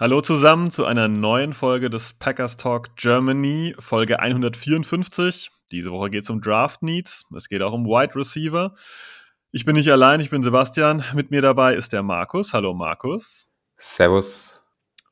Hallo zusammen zu einer neuen Folge des Packers Talk Germany, Folge 154. Diese Woche geht es um Draft Needs. Es geht auch um Wide Receiver. Ich bin nicht allein, ich bin Sebastian. Mit mir dabei ist der Markus. Hallo Markus. Servus.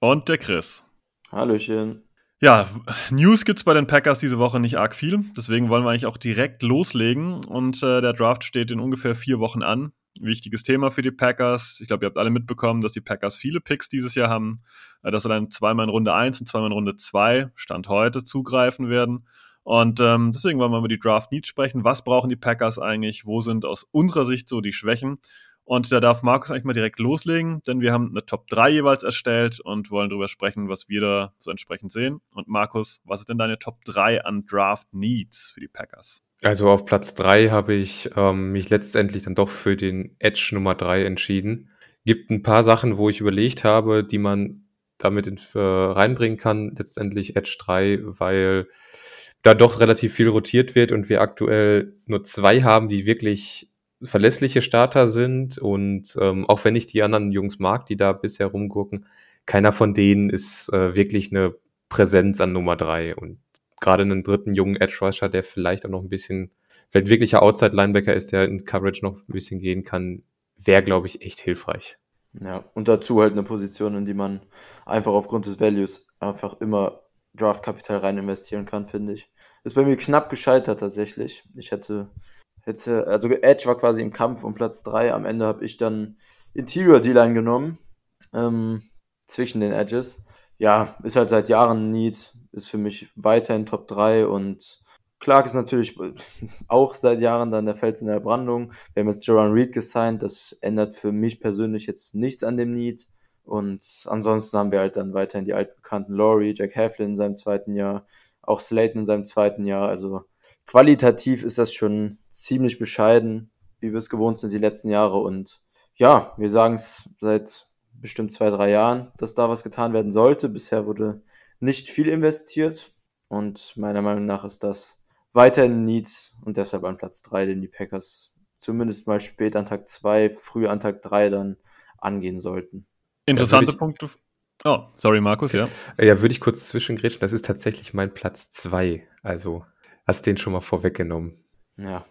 Und der Chris. Hallöchen. Ja, News gibt's bei den Packers diese Woche nicht arg viel. Deswegen wollen wir eigentlich auch direkt loslegen. Und äh, der Draft steht in ungefähr vier Wochen an. Wichtiges Thema für die Packers. Ich glaube, ihr habt alle mitbekommen, dass die Packers viele Picks dieses Jahr haben. Äh, dass sie dann zweimal in Runde 1 und zweimal in Runde 2, Stand heute, zugreifen werden. Und ähm, deswegen wollen wir über die Draft Needs sprechen. Was brauchen die Packers eigentlich? Wo sind aus unserer Sicht so die Schwächen? Und da darf Markus eigentlich mal direkt loslegen, denn wir haben eine Top 3 jeweils erstellt und wollen darüber sprechen, was wir da so entsprechend sehen. Und Markus, was ist denn deine Top 3 an Draft Needs für die Packers? Also auf Platz 3 habe ich ähm, mich letztendlich dann doch für den Edge Nummer 3 entschieden. Gibt ein paar Sachen, wo ich überlegt habe, die man damit in, äh, reinbringen kann, letztendlich Edge 3, weil da doch relativ viel rotiert wird und wir aktuell nur zwei haben, die wirklich verlässliche Starter sind und ähm, auch wenn ich die anderen Jungs mag, die da bisher rumgucken, keiner von denen ist äh, wirklich eine Präsenz an Nummer drei und gerade einen dritten jungen Edge Rusher, der vielleicht auch noch ein bisschen, vielleicht wirklicher Outside Linebacker ist, der in Coverage noch ein bisschen gehen kann, wäre glaube ich echt hilfreich. Ja, und dazu halt eine Position, in die man einfach aufgrund des Values einfach immer Draftkapital rein investieren kann, finde ich. Ist bei mir knapp gescheitert tatsächlich. Ich hätte hätte, also Edge war quasi im Kampf um Platz 3. Am Ende habe ich dann Interior D-Line genommen, ähm, zwischen den Edges. Ja, ist halt seit Jahren ein Need, ist für mich weiterhin Top 3 und Clark ist natürlich auch seit Jahren dann der Fels in der Brandung. Wir haben jetzt Joran Reed gesigned, das ändert für mich persönlich jetzt nichts an dem Need. Und ansonsten haben wir halt dann weiterhin die alten Bekannten Laurie, Jack Heflin in seinem zweiten Jahr, auch Slayton in seinem zweiten Jahr. Also qualitativ ist das schon ziemlich bescheiden, wie wir es gewohnt sind die letzten Jahre. Und ja, wir sagen es seit bestimmt zwei, drei Jahren, dass da was getan werden sollte. Bisher wurde nicht viel investiert. Und meiner Meinung nach ist das weiterhin Need und deshalb an Platz drei, den die Packers zumindest mal spät an Tag zwei, früh an Tag drei dann angehen sollten. Interessante Punkte. Oh, sorry, Markus, ja. Ja, würde ich kurz zwischengrätschen. Das ist tatsächlich mein Platz zwei. Also hast den schon mal vorweggenommen. Ja.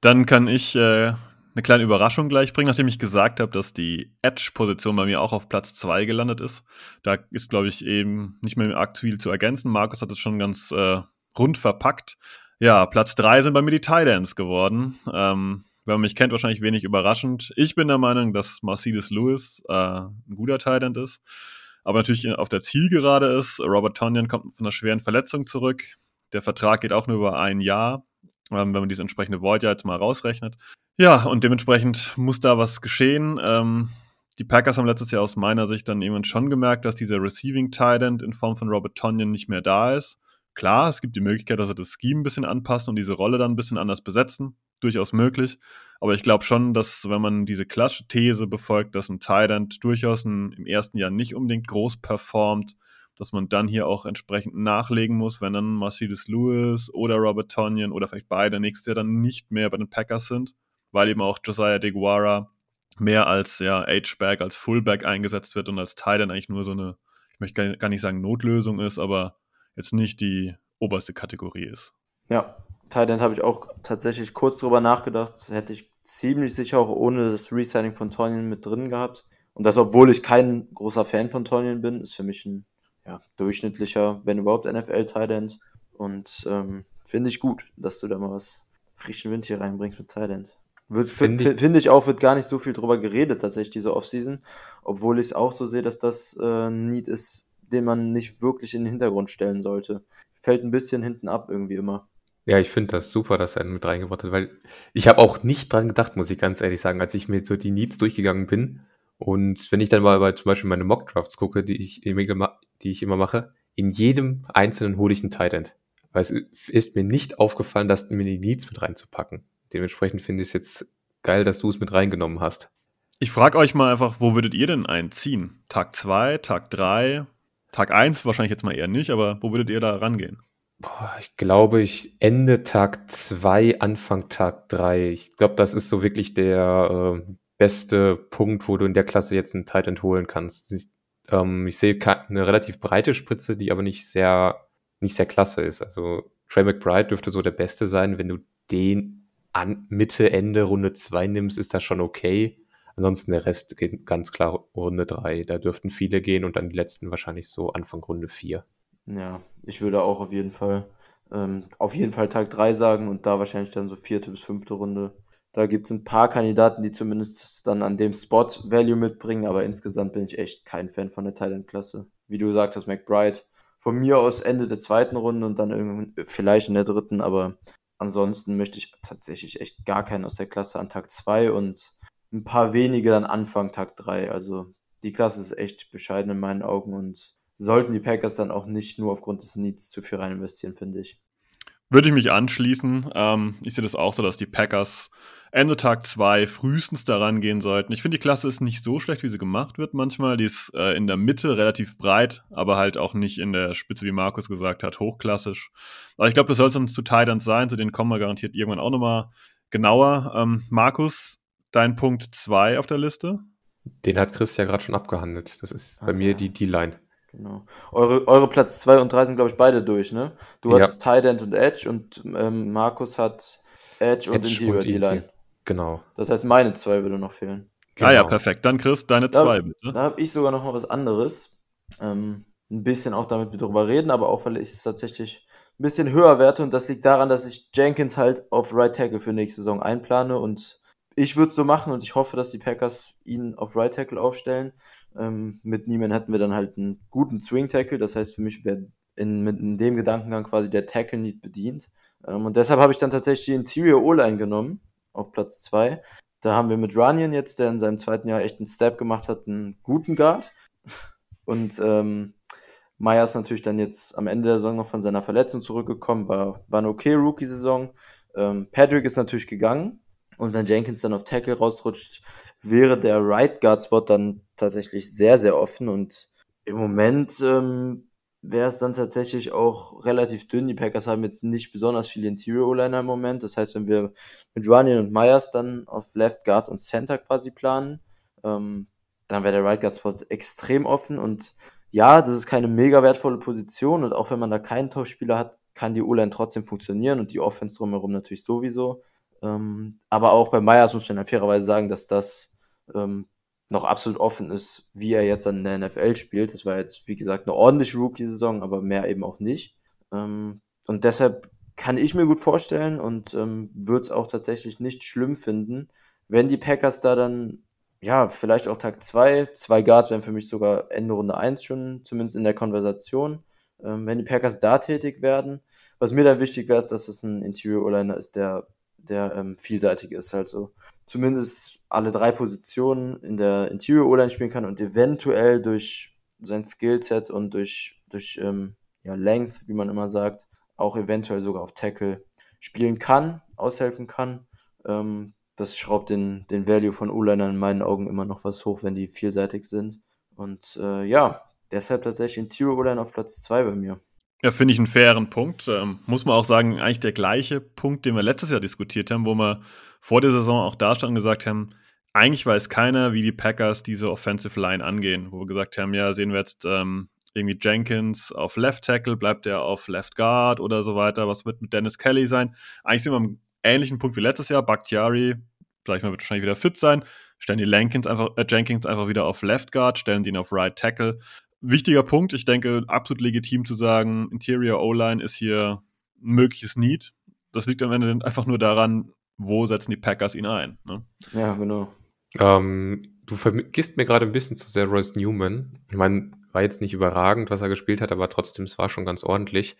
Dann kann ich äh, eine kleine Überraschung gleich bringen, nachdem ich gesagt habe, dass die Edge-Position bei mir auch auf Platz 2 gelandet ist. Da ist, glaube ich, eben nicht mehr arg viel zu ergänzen. Markus hat es schon ganz äh, rund verpackt. Ja, Platz 3 sind bei mir die Tidans geworden. Ähm, wenn man mich kennt, wahrscheinlich wenig überraschend. Ich bin der Meinung, dass Mercedes Lewis äh, ein guter Tident ist, aber natürlich auf der Zielgerade ist. Robert Tonyan kommt von einer schweren Verletzung zurück. Der Vertrag geht auch nur über ein Jahr, ähm, wenn man dieses entsprechende Void ja jetzt mal rausrechnet. Ja, und dementsprechend muss da was geschehen. Ähm, die Packers haben letztes Jahr aus meiner Sicht dann irgendwann schon gemerkt, dass dieser Receiving Tight in Form von Robert Tonyan nicht mehr da ist. Klar, es gibt die Möglichkeit, dass sie das Scheme ein bisschen anpassen und diese Rolle dann ein bisschen anders besetzen. Durchaus möglich. Aber ich glaube schon, dass wenn man diese klassische These befolgt, dass ein Tight durchaus ein, im ersten Jahr nicht unbedingt groß performt, dass man dann hier auch entsprechend nachlegen muss, wenn dann Mercedes Lewis oder Robert Tonyan oder vielleicht beide nächstes Jahr dann nicht mehr bei den Packers sind, weil eben auch Josiah DeGuara mehr als ja, H-Back, als Fullback eingesetzt wird und als Teil eigentlich nur so eine, ich möchte gar nicht sagen Notlösung ist, aber jetzt nicht die oberste Kategorie ist. Ja, Thailand habe ich auch tatsächlich kurz drüber nachgedacht. Hätte ich ziemlich sicher auch ohne das Resigning von Tonyan mit drin gehabt. Und das, obwohl ich kein großer Fan von Tonyan bin, ist für mich ein ja, durchschnittlicher, wenn überhaupt NFL-Thailand. Und ähm, finde ich gut, dass du da mal was frischen Wind hier reinbringst mit Thailand. Finde ich, find ich auch, wird gar nicht so viel drüber geredet, tatsächlich, diese Offseason. Obwohl ich es auch so sehe, dass das äh, ein Need ist, den man nicht wirklich in den Hintergrund stellen sollte. Fällt ein bisschen hinten ab irgendwie immer. Ja, ich finde das super, dass er mit reingebracht hat, weil ich habe auch nicht dran gedacht, muss ich ganz ehrlich sagen, als ich mir so die Needs durchgegangen bin. Und wenn ich dann mal bei zum Beispiel meine Mock-Drafts gucke, die ich, die ich immer mache, in jedem einzelnen hole ich einen Tight End. Weil es ist mir nicht aufgefallen, dass mir die Needs mit reinzupacken. Dementsprechend finde ich es jetzt geil, dass du es mit reingenommen hast. Ich frage euch mal einfach, wo würdet ihr denn einziehen? Tag 2, Tag 3, Tag 1 wahrscheinlich jetzt mal eher nicht, aber wo würdet ihr da rangehen? Boah, ich glaube, ich Ende Tag 2, Anfang Tag 3. Ich glaube, das ist so wirklich der äh, beste Punkt, wo du in der Klasse jetzt einen Tight End holen kannst. Ich, ähm, ich sehe eine relativ breite Spritze, die aber nicht sehr, nicht sehr klasse ist. Also Trey McBride dürfte so der Beste sein. Wenn du den an Mitte, Ende Runde 2 nimmst, ist das schon okay. Ansonsten der Rest geht ganz klar Runde 3. Da dürften viele gehen und dann die letzten wahrscheinlich so Anfang Runde 4. Ja, ich würde auch auf jeden Fall, ähm, auf jeden Fall Tag 3 sagen und da wahrscheinlich dann so vierte bis fünfte Runde. Da gibt es ein paar Kandidaten, die zumindest dann an dem Spot Value mitbringen, aber insgesamt bin ich echt kein Fan von der Thailand-Klasse. Wie du sagtest, McBride. Von mir aus Ende der zweiten Runde und dann irgendwann, vielleicht in der dritten, aber ansonsten möchte ich tatsächlich echt gar keinen aus der Klasse an Tag 2 und ein paar wenige dann Anfang Tag 3. Also die Klasse ist echt bescheiden in meinen Augen und sollten die Packers dann auch nicht nur aufgrund des Needs zu viel rein investieren, finde ich. Würde ich mich anschließen. Ähm, ich sehe das auch so, dass die Packers Ende Tag 2 frühestens daran gehen sollten. Ich finde, die Klasse ist nicht so schlecht, wie sie gemacht wird manchmal. Die ist äh, in der Mitte relativ breit, aber halt auch nicht in der Spitze, wie Markus gesagt hat, hochklassisch. Aber ich glaube, das soll sonst zu Titans sein, zu denen kommen wir garantiert irgendwann auch nochmal genauer. Ähm, Markus, dein Punkt 2 auf der Liste? Den hat Chris ja gerade schon abgehandelt. Das ist bei mir die D-Line. Genau. Eure, eure Platz 2 und 3 sind, glaube ich, beide durch, ne? Du ja. hattest Tight End und Edge und ähm, Markus hat Edge, Edge und Interior D-Line. Genau. Das heißt, meine zwei würde noch fehlen. Genau. Ah ja, genau. perfekt. Dann Chris, deine da, zwei bitte. Da habe ich sogar noch mal was anderes. Ähm, ein bisschen auch damit wir darüber reden, aber auch weil ich es tatsächlich ein bisschen höher werte und das liegt daran, dass ich Jenkins halt auf Right Tackle für nächste Saison einplane und ich würde es so machen und ich hoffe, dass die Packers ihn auf Right Tackle aufstellen. Ähm, mit Niemann hätten wir dann halt einen guten Swing Tackle. Das heißt, für mich wäre in, in dem Gedankengang quasi der Tackle nicht bedient. Ähm, und deshalb habe ich dann tatsächlich die Interior O-Line genommen auf Platz 2. Da haben wir mit Runyon jetzt, der in seinem zweiten Jahr echt einen Step gemacht hat, einen guten Guard. Und ähm, Myers natürlich dann jetzt am Ende der Saison noch von seiner Verletzung zurückgekommen, war, war eine okay Rookie-Saison. Ähm, Patrick ist natürlich gegangen. Und wenn Jenkins dann auf Tackle rausrutscht, wäre der Right Guard Spot dann tatsächlich sehr, sehr offen und im Moment ähm, wäre es dann tatsächlich auch relativ dünn. Die Packers haben jetzt nicht besonders viele Interior O-Liner im Moment. Das heißt, wenn wir mit Runyon und Myers dann auf Left Guard und Center quasi planen, ähm, dann wäre der Right Guard Spot extrem offen und ja, das ist keine mega wertvolle Position und auch wenn man da keinen Tauschspieler hat, kann die O-Line trotzdem funktionieren und die Offense drumherum natürlich sowieso. Ähm, aber auch bei Myers muss man ja fairerweise sagen, dass das ähm, noch absolut offen ist, wie er jetzt an der NFL spielt. Das war jetzt, wie gesagt, eine ordentliche Rookie-Saison, aber mehr eben auch nicht. Ähm, und deshalb kann ich mir gut vorstellen und ähm, würde es auch tatsächlich nicht schlimm finden, wenn die Packers da dann, ja, vielleicht auch Tag 2, zwei Guards wären für mich sogar Ende Runde 1 schon, zumindest in der Konversation, ähm, wenn die Packers da tätig werden. Was mir dann wichtig wäre, ist, dass es ein Interior O-Liner ist, der, der ähm, vielseitig ist. Also zumindest alle drei Positionen in der Interior O-Line spielen kann und eventuell durch sein Skillset und durch, durch ähm, ja, Length, wie man immer sagt, auch eventuell sogar auf Tackle spielen kann, aushelfen kann. Ähm, das schraubt den, den Value von O-Linern in meinen Augen immer noch was hoch, wenn die vielseitig sind. Und äh, ja, deshalb tatsächlich Interior O-Line auf Platz 2 bei mir. Ja, finde ich einen fairen Punkt. Ähm, muss man auch sagen, eigentlich der gleiche Punkt, den wir letztes Jahr diskutiert haben, wo wir vor der Saison auch da standen und gesagt haben, eigentlich weiß keiner, wie die Packers diese Offensive Line angehen, wo wir gesagt haben, ja, sehen wir jetzt ähm, irgendwie Jenkins auf Left Tackle, bleibt er auf Left Guard oder so weiter, was wird mit Dennis Kelly sein? Eigentlich sind wir am ähnlichen Punkt wie letztes Jahr, Bakhtiari, sag ich mal, wird wahrscheinlich wieder fit sein, stellen die Lankins einfach, äh, Jenkins einfach wieder auf Left Guard, stellen ihn auf Right Tackle. Wichtiger Punkt, ich denke, absolut legitim zu sagen, Interior O-Line ist hier ein mögliches Need. Das liegt am Ende einfach nur daran, wo setzen die Packers ihn ein. Ne? Ja, genau. Ähm, du vergisst mir gerade ein bisschen zu sehr Royce Newman. Ich meine, war jetzt nicht überragend, was er gespielt hat, aber trotzdem, es war schon ganz ordentlich.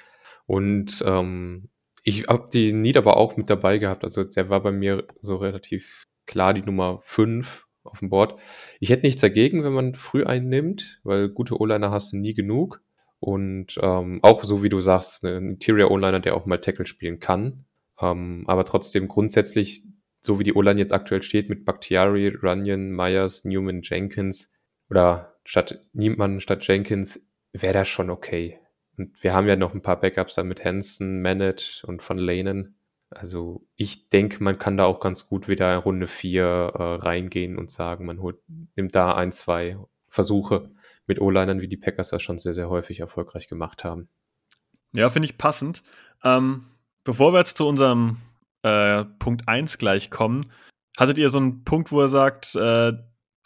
Und ähm, ich habe die Need aber auch mit dabei gehabt. Also der war bei mir so relativ klar die Nummer 5 auf dem Board. Ich hätte nichts dagegen, wenn man früh einen nimmt, weil gute O-Liner hast du nie genug. Und ähm, auch so wie du sagst, ein Interior O-Liner, der auch mal Tackle spielen kann. Ähm, aber trotzdem grundsätzlich, so wie die O-Line jetzt aktuell steht, mit Bakhtiari, Runyon, Myers, Newman, Jenkins oder statt Niemann statt Jenkins, wäre das schon okay. Und wir haben ja noch ein paar Backups dann mit Hansen, Manet und von Lanen. Also ich denke, man kann da auch ganz gut wieder in Runde 4 äh, reingehen und sagen, man holt, nimmt da ein, zwei Versuche mit O-Linern, wie die Packers das schon sehr, sehr häufig erfolgreich gemacht haben. Ja, finde ich passend. Ähm, bevor wir jetzt zu unserem äh, Punkt 1 gleich kommen, hattet ihr so einen Punkt, wo ihr sagt, äh,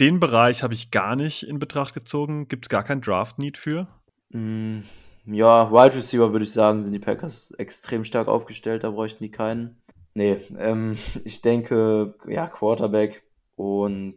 den Bereich habe ich gar nicht in Betracht gezogen? Gibt es gar kein Draft-Need für? Mm, ja, Wide Receiver würde ich sagen, sind die Packers extrem stark aufgestellt, da bräuchten die keinen. Nee, ähm, ich denke, ja, Quarterback und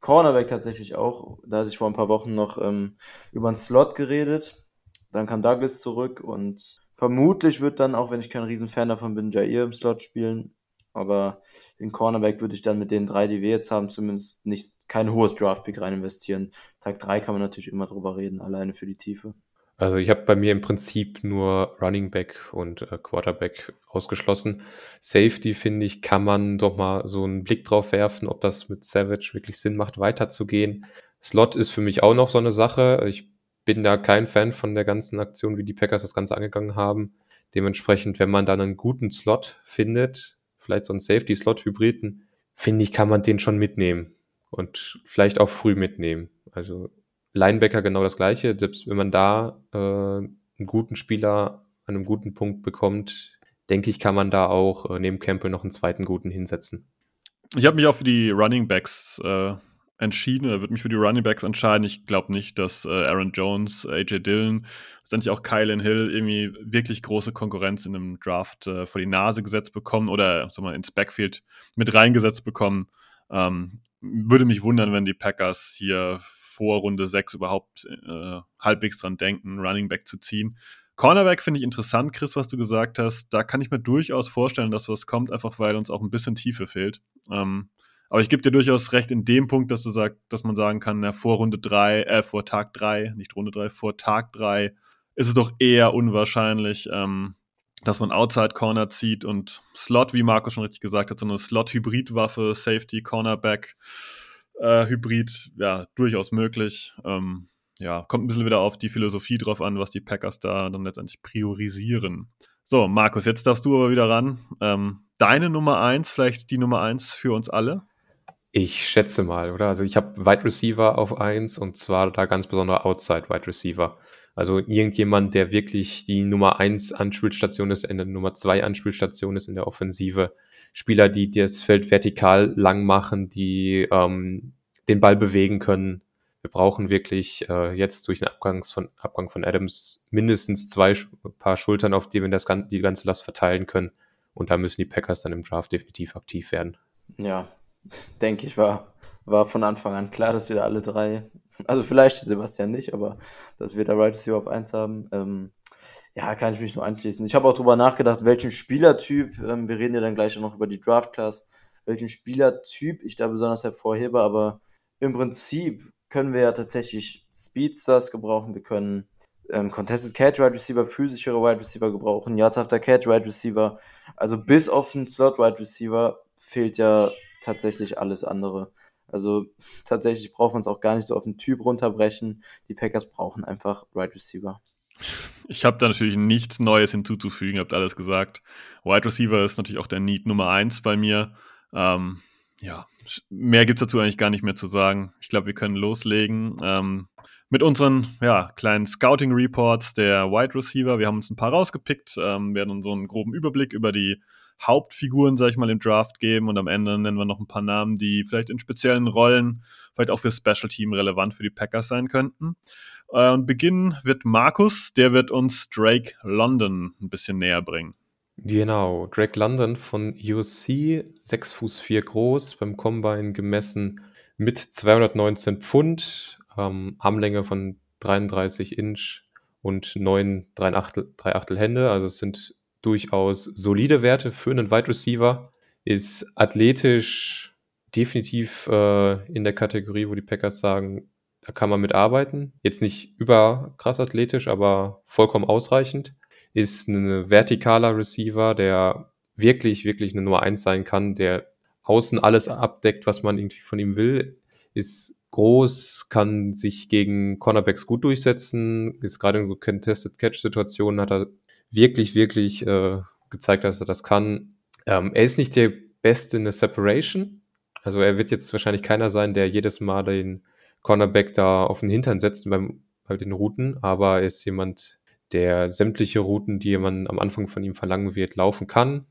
Cornerback tatsächlich auch. Da hatte ich vor ein paar Wochen noch ähm, über einen Slot geredet. Dann kam Douglas zurück und vermutlich wird dann, auch wenn ich kein Riesenfan davon bin, Jair im Slot spielen. Aber in Cornerback würde ich dann mit den drei, die wir jetzt haben, zumindest nicht kein hohes Draftpick rein investieren. Tag drei kann man natürlich immer drüber reden, alleine für die Tiefe. Also ich habe bei mir im Prinzip nur Running Back und äh, Quarterback ausgeschlossen. Safety, finde ich, kann man doch mal so einen Blick drauf werfen, ob das mit Savage wirklich Sinn macht, weiterzugehen. Slot ist für mich auch noch so eine Sache. Ich bin da kein Fan von der ganzen Aktion, wie die Packers das Ganze angegangen haben. Dementsprechend, wenn man dann einen guten Slot findet, vielleicht so einen Safety-Slot-Hybriden, finde ich, kann man den schon mitnehmen und vielleicht auch früh mitnehmen. Also Linebacker genau das gleiche. Selbst wenn man da äh, einen guten Spieler an einem guten Punkt bekommt, denke ich, kann man da auch äh, neben Campbell noch einen zweiten guten hinsetzen. Ich habe mich auch für die Running Backs äh, entschieden oder würde mich für die Running Backs entscheiden. Ich glaube nicht, dass äh, Aaron Jones, AJ Dillon, letztendlich auch Kylan Hill irgendwie wirklich große Konkurrenz in einem Draft äh, vor die Nase gesetzt bekommen oder sag mal, ins Backfield mit reingesetzt bekommen. Ähm, würde mich wundern, wenn die Packers hier vor Runde 6 überhaupt äh, halbwegs dran denken, Running Back zu ziehen. Cornerback finde ich interessant, Chris, was du gesagt hast. Da kann ich mir durchaus vorstellen, dass was kommt, einfach weil uns auch ein bisschen Tiefe fehlt. Ähm, aber ich gebe dir durchaus recht in dem Punkt, dass du sagst, dass man sagen kann, ja, vor Runde 3, äh, vor Tag 3, nicht Runde 3, vor Tag 3 ist es doch eher unwahrscheinlich, ähm, dass man Outside Corner zieht und Slot, wie Markus schon richtig gesagt hat, so eine Slot-Hybrid-Waffe, Safety, Cornerback äh, Hybrid, ja, durchaus möglich. Ähm, ja, kommt ein bisschen wieder auf die Philosophie drauf an, was die Packers da dann letztendlich priorisieren. So, Markus, jetzt darfst du aber wieder ran. Ähm, deine Nummer eins, vielleicht die Nummer eins für uns alle? Ich schätze mal, oder? Also ich habe Wide Receiver auf eins und zwar da ganz besonders Outside Wide Receiver. Also irgendjemand, der wirklich die Nummer eins Anspielstation ist, in der Nummer zwei Anspielstation ist in der Offensive. Spieler, die das Feld vertikal lang machen, die ähm, den Ball bewegen können. Wir brauchen wirklich äh, jetzt durch den Abgangs von, Abgang von Adams mindestens zwei Paar Schultern, auf die wir das, die ganze Last verteilen können. Und da müssen die Packers dann im Draft definitiv aktiv werden. Ja, denke ich, war, war von Anfang an klar, dass wir da alle drei, also vielleicht Sebastian nicht, aber dass wir da Right Receiver auf eins haben. Ähm, ja, kann ich mich nur anschließen. Ich habe auch drüber nachgedacht, welchen Spielertyp, ähm, wir reden ja dann gleich noch über die Draft Class, welchen Spielertyp ich da besonders hervorhebe, aber im Prinzip können wir ja tatsächlich Speedsters gebrauchen, wir können ähm, Contested Catch Wide Receiver, physischere Wide Receiver gebrauchen, Yards after Catch Wide Receiver, also bis auf den Slot Wide Receiver fehlt ja tatsächlich alles andere. Also tatsächlich braucht man es auch gar nicht so auf den Typ runterbrechen. Die Packers brauchen einfach Wide Receiver. Ich habe da natürlich nichts Neues hinzuzufügen, habt alles gesagt. Wide Receiver ist natürlich auch der Need Nummer eins bei mir. Ähm, ja, mehr gibt es dazu eigentlich gar nicht mehr zu sagen. Ich glaube, wir können loslegen ähm, mit unseren ja, kleinen Scouting Reports der Wide Receiver. Wir haben uns ein paar rausgepickt, ähm, werden uns so einen groben Überblick über die Hauptfiguren, sag ich mal, im Draft geben und am Ende nennen wir noch ein paar Namen, die vielleicht in speziellen Rollen, vielleicht auch für Special Team relevant für die Packers sein könnten. Äh, und beginnen wird Markus, der wird uns Drake London ein bisschen näher bringen. Genau, Drake London von USC, 6 Fuß 4 groß, beim Combine gemessen mit 219 Pfund, ähm, Armlänge von 33 Inch und 9 3 Achtel, 3 Achtel Hände, also es sind durchaus solide Werte für einen Wide Receiver, ist athletisch definitiv äh, in der Kategorie, wo die Packers sagen, Da kann man mit arbeiten. Jetzt nicht über krass athletisch, aber vollkommen ausreichend. Ist ein vertikaler Receiver, der wirklich, wirklich eine Nummer eins sein kann, der außen alles abdeckt, was man irgendwie von ihm will. Ist groß, kann sich gegen Cornerbacks gut durchsetzen, ist gerade in Contested Catch Situationen hat er wirklich, wirklich äh, gezeigt, dass er das kann. Ähm, er ist nicht der Beste in der Separation. Also er wird jetzt wahrscheinlich keiner sein, der jedes Mal den Cornerback da auf den Hintern setzt beim, bei den Routen, aber er ist jemand, der sämtliche Routen, die man am Anfang von ihm verlangen wird, laufen kann.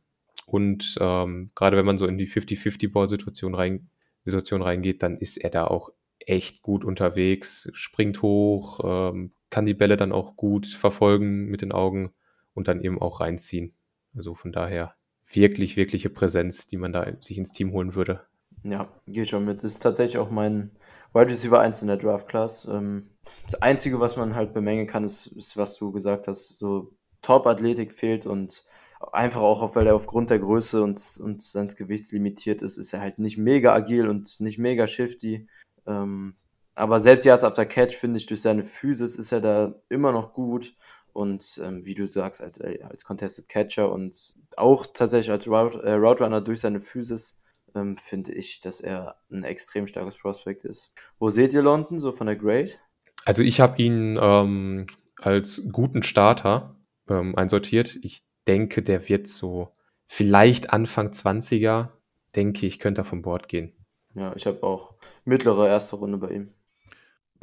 Und ähm, gerade wenn man so in die 50-50-Ball-Situation rein, Situation reingeht, dann ist er da auch echt gut unterwegs, springt hoch, ähm, kann die Bälle dann auch gut verfolgen mit den Augen und dann eben auch reinziehen. Also von daher wirklich, wirkliche Präsenz, die man da sich ins Team holen würde. Ja, gehe schon mit. Ist tatsächlich auch mein Wide Receiver 1 in der Draft Class. Ähm, das Einzige, was man halt bemängeln kann, ist, ist was du gesagt hast, so Top-Athletik fehlt und einfach auch, weil er aufgrund der Größe und, und seines Gewichts limitiert ist, ist er halt nicht mega agil und nicht mega shifty. Ähm, aber selbst jetzt auf der Catch, finde ich, durch seine Physis ist er da immer noch gut. Und ähm, wie du sagst, als, als Contested Catcher und auch tatsächlich als Route, äh, Route Runner durch seine Physis ähm, finde ich, dass er ein extrem starkes Prospect ist. Wo seht ihr London so von der Grade? Also ich habe ihn ähm, als guten Starter ähm, einsortiert. Ich denke, der wird so vielleicht Anfang 20er, denke ich, könnte er vom Bord gehen. Ja, ich habe auch mittlere erste Runde bei ihm.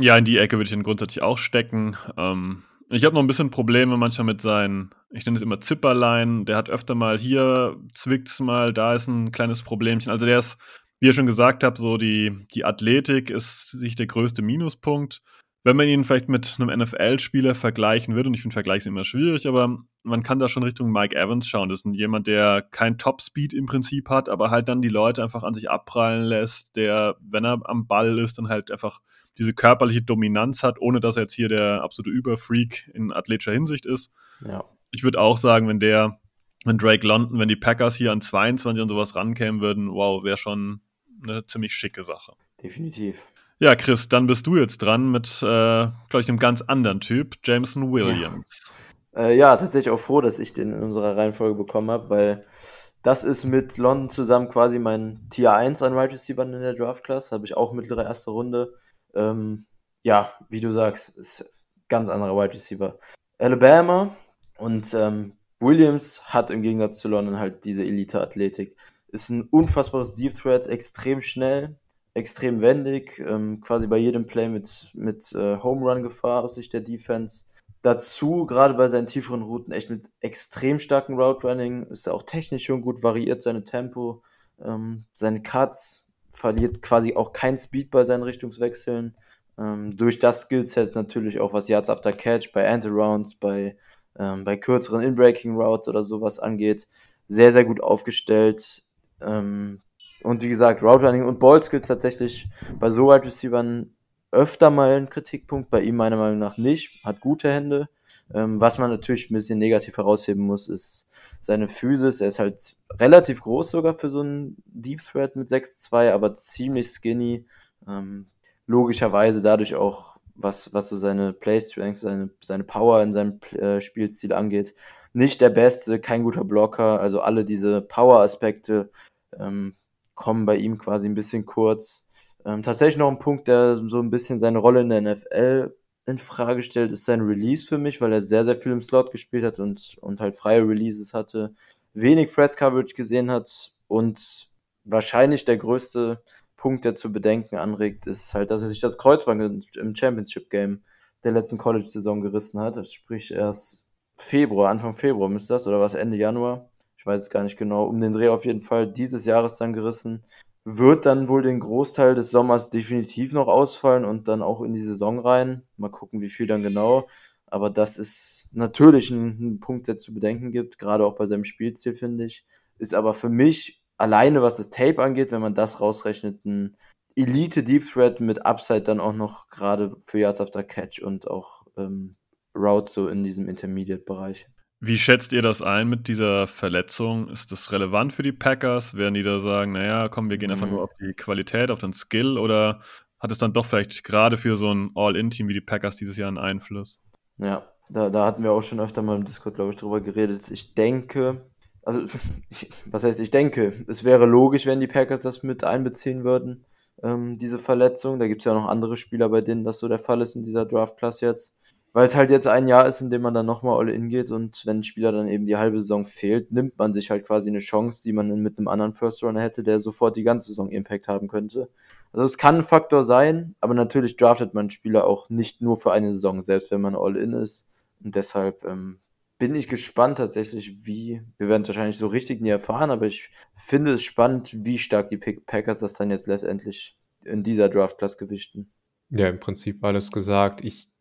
Ja, in die Ecke würde ich ihn grundsätzlich auch stecken. Ähm, ich habe noch ein bisschen Probleme manchmal mit seinen, ich nenne es immer Zipperlein. Der hat öfter mal hier, zwickt es mal, da ist ein kleines Problemchen. Also der ist, wie ihr schon gesagt habt, so die, die Athletik ist sich der größte Minuspunkt wenn man ihn vielleicht mit einem NFL-Spieler vergleichen würde, und ich finde Vergleiche immer schwierig, aber man kann da schon Richtung Mike Evans schauen. Das ist jemand, der kein Top-Speed im Prinzip hat, aber halt dann die Leute einfach an sich abprallen lässt, der, wenn er am Ball ist, dann halt einfach diese körperliche Dominanz hat, ohne dass er jetzt hier der absolute Überfreak in athletischer Hinsicht ist. Ja. Ich würde auch sagen, wenn der, wenn Drake London, wenn die Packers hier an 22 und sowas rankämen würden, wow, wäre schon eine ziemlich schicke Sache. Definitiv. Ja, Chris, dann bist du jetzt dran mit, äh, glaube ich, einem ganz anderen Typ, Jameson Williams. Ja. Äh, ja, tatsächlich auch froh, dass ich den in unserer Reihenfolge bekommen habe, weil das ist mit London zusammen quasi mein Tier 1 an Right Receiver in der Draft Class. Habe ich auch mittlere erste Runde. Ähm, ja, wie du sagst, ist ganz anderer Wide Receiver. Alabama und ähm, Williams hat im Gegensatz zu London halt diese Elite-Athletik. Ist ein unfassbares Deep Threat, extrem schnell, extrem wendig, ähm, quasi bei jedem Play mit, mit äh, Home Run Gefahr aus Sicht der Defense. Dazu, gerade bei seinen tieferen Routen, echt mit extrem starken Route Running, ist er auch technisch schon gut, variiert seine Tempo, ähm, seine Cuts, verliert quasi auch kein Speed bei seinen Richtungswechseln. Ähm, durch das Skillset natürlich auch, was Yards after Catch bei Anti-Rounds, bei, ähm, bei kürzeren In-Breaking Routes oder sowas angeht, sehr, sehr gut aufgestellt. Ähm, und wie gesagt, Route Running und Ball Skills tatsächlich bei so Wide Receivern öfter mal ein Kritikpunkt, bei ihm meiner Meinung nach nicht, hat gute Hände. Ähm, was man natürlich ein bisschen negativ herausheben muss, ist seine Physis. Er ist halt relativ groß sogar für so einen Deep Threat mit 6'2, aber ziemlich skinny. Ähm, logischerweise dadurch auch, was, was so seine Play Strength, seine, seine Power in seinem äh, Spielstil angeht. Nicht der Beste, kein guter Blocker, also alle diese Power-Aspekte ähm, kommen bei ihm quasi ein bisschen kurz. Ähm, tatsächlich noch ein Punkt, der so ein bisschen seine Rolle in der NFL in Frage stellt, ist sein Release für mich, weil er sehr, sehr viel im Slot gespielt hat und, und halt freie Releases hatte, wenig Press Coverage gesehen hat und wahrscheinlich der größte Punkt, der zu bedenken anregt, ist halt, dass er sich das Kreuzband im Championship Game der letzten College-Saison gerissen hat. Sprich, erst Februar, Anfang Februar müsste das, oder was, Ende Januar ich weiß es gar nicht genau, um den Dreh auf jeden Fall dieses Jahres dann gerissen. Wird dann wohl den Großteil des Sommers definitiv noch ausfallen und dann auch in die Saison rein. Mal gucken, wie viel dann genau. Aber das ist natürlich ein, ein Punkt, der zu bedenken gibt, gerade auch bei seinem Spielstil, finde ich. Ist aber für mich alleine, was das Tape angeht, wenn man das rausrechnet, ein Elite Deep Threat mit Upside dann auch noch gerade für Yards after Catch und auch ähm, Route so in diesem Intermediate-Bereich. Wie schätzt ihr das ein mit dieser Verletzung? Ist das relevant für die Packers? Werden die da sagen, naja, komm, wir gehen einfach mhm. nur auf die Qualität, auf den Skill oder hat es dann doch vielleicht gerade für so ein All-In-Team wie die Packers dieses Jahr einen Einfluss. Ja, da, da hatten wir auch schon öfter mal im Discord, glaube ich, drüber geredet. Ich denke, also, ich, was heißt, ich denke, es wäre logisch, wenn die Packers das mit einbeziehen würden, ähm, diese Verletzung. Da gibt es ja noch andere Spieler, bei denen das so der Fall ist in dieser Draft-Class jetzt. Weil es halt jetzt ein Jahr ist, in dem man dann nochmal all-in geht und wenn ein Spieler dann eben die halbe Saison fehlt, nimmt man sich halt quasi eine Chance, die man mit einem anderen First-Runner hätte, der sofort die ganze Saison Impact haben könnte. Also es kann ein Faktor sein, aber natürlich draftet man Spieler auch nicht nur für eine Saison, selbst wenn man all-in ist. Und deshalb ähm, bin ich gespannt tatsächlich, wie, wir werden es wahrscheinlich so richtig nie erfahren, aber ich finde es spannend, wie stark die Packers das dann jetzt letztendlich in dieser Draft-Class gewichten. Ja, im Prinzip alles gesagt. Ich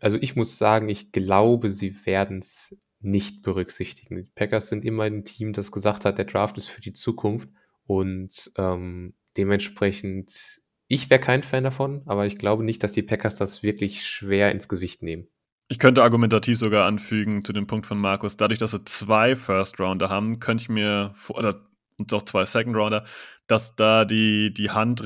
also ich muss sagen, ich glaube, sie werden es nicht berücksichtigen. Die Packers sind immer ein Team, das gesagt hat, der Draft ist für die Zukunft und ähm, dementsprechend, ich wäre kein Fan davon, aber ich glaube nicht, dass die Packers das wirklich schwer ins Gewicht nehmen. Ich könnte argumentativ sogar anfügen zu dem Punkt von Markus, dadurch, dass sie zwei First Rounder haben, könnte ich mir, oder auch zwei Second Rounder, dass da die, die Hand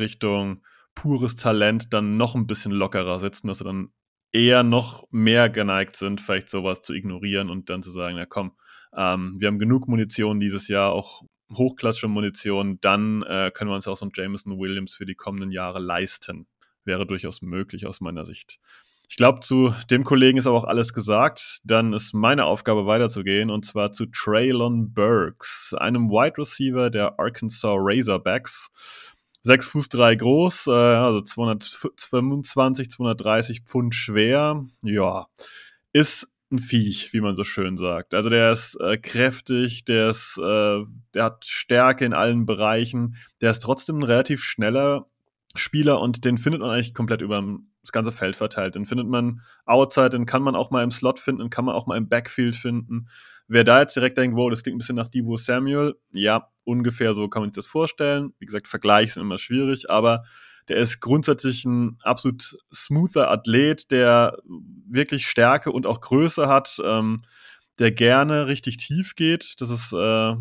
pures Talent dann noch ein bisschen lockerer sitzen, dass sie dann eher noch mehr geneigt sind, vielleicht sowas zu ignorieren und dann zu sagen, na komm, ähm, wir haben genug Munition dieses Jahr, auch hochklassische Munition, dann äh, können wir uns auch so einen Jameson Williams für die kommenden Jahre leisten. Wäre durchaus möglich aus meiner Sicht. Ich glaube, zu dem Kollegen ist aber auch alles gesagt. Dann ist meine Aufgabe weiterzugehen und zwar zu Traylon Burks, einem Wide Receiver der Arkansas Razorbacks. 6 Fuß 3 groß, äh, also 225, 230 Pfund schwer. Ja, ist ein Viech, wie man so schön sagt. Also der ist äh, kräftig, der ist, äh, der hat Stärke in allen Bereichen, der ist trotzdem ein relativ schneller Spieler und den findet man eigentlich komplett über das ganze Feld verteilt. Den findet man outside, den kann man auch mal im Slot finden, den kann man auch mal im Backfield finden. Wer da jetzt direkt denkt, wow, das klingt ein bisschen nach Debo Samuel, ja, ungefähr so kann man sich das vorstellen. Wie gesagt, Vergleiche sind immer schwierig, aber der ist grundsätzlich ein absolut smoother Athlet, der wirklich Stärke und auch Größe hat, ähm, der gerne richtig tief geht. Das ist, äh,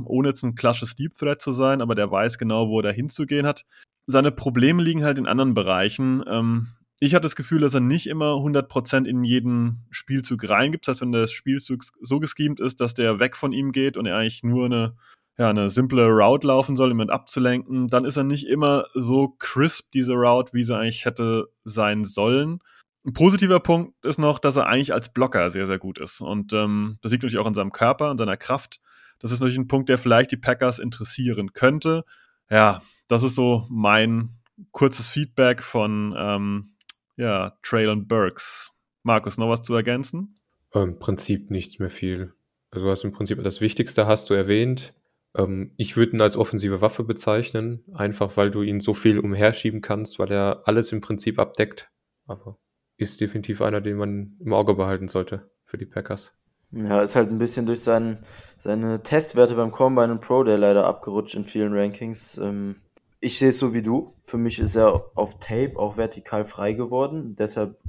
ohne jetzt ein klassisches Deep Threat zu sein, aber der weiß genau, wo er da hinzugehen hat. Seine Probleme liegen halt in anderen Bereichen. Ähm, ich hatte das Gefühl, dass er nicht immer 100% in jeden Spielzug reingibt. Das heißt, wenn der Spielzug so geschemt ist, dass der weg von ihm geht und er eigentlich nur eine, ja, eine simple Route laufen soll, jemand abzulenken, dann ist er nicht immer so crisp, diese Route, wie sie eigentlich hätte sein sollen. Ein positiver Punkt ist noch, dass er eigentlich als Blocker sehr, sehr gut ist. Und ähm, das liegt natürlich auch an seinem Körper, an seiner Kraft. Das ist natürlich ein Punkt, der vielleicht die Packers interessieren könnte. Ja, das ist so mein kurzes Feedback von ähm, ja, Traylon Burks. Markus, noch was zu ergänzen? Im Prinzip nichts mehr viel. Also du hast im Prinzip das Wichtigste hast du erwähnt. Ähm, ich würde ihn als offensive Waffe bezeichnen, einfach weil du ihn so viel umherschieben kannst, weil er alles im Prinzip abdeckt. Aber ist definitiv einer, den man im Auge behalten sollte für die Packers. Ja, ist halt ein bisschen durch seinen, seine Testwerte beim Combine und Pro Day leider abgerutscht in vielen Rankings. Ähm, ich sehe es so wie du. Für mich ist er auf Tape auch vertikal frei geworden. Deshalb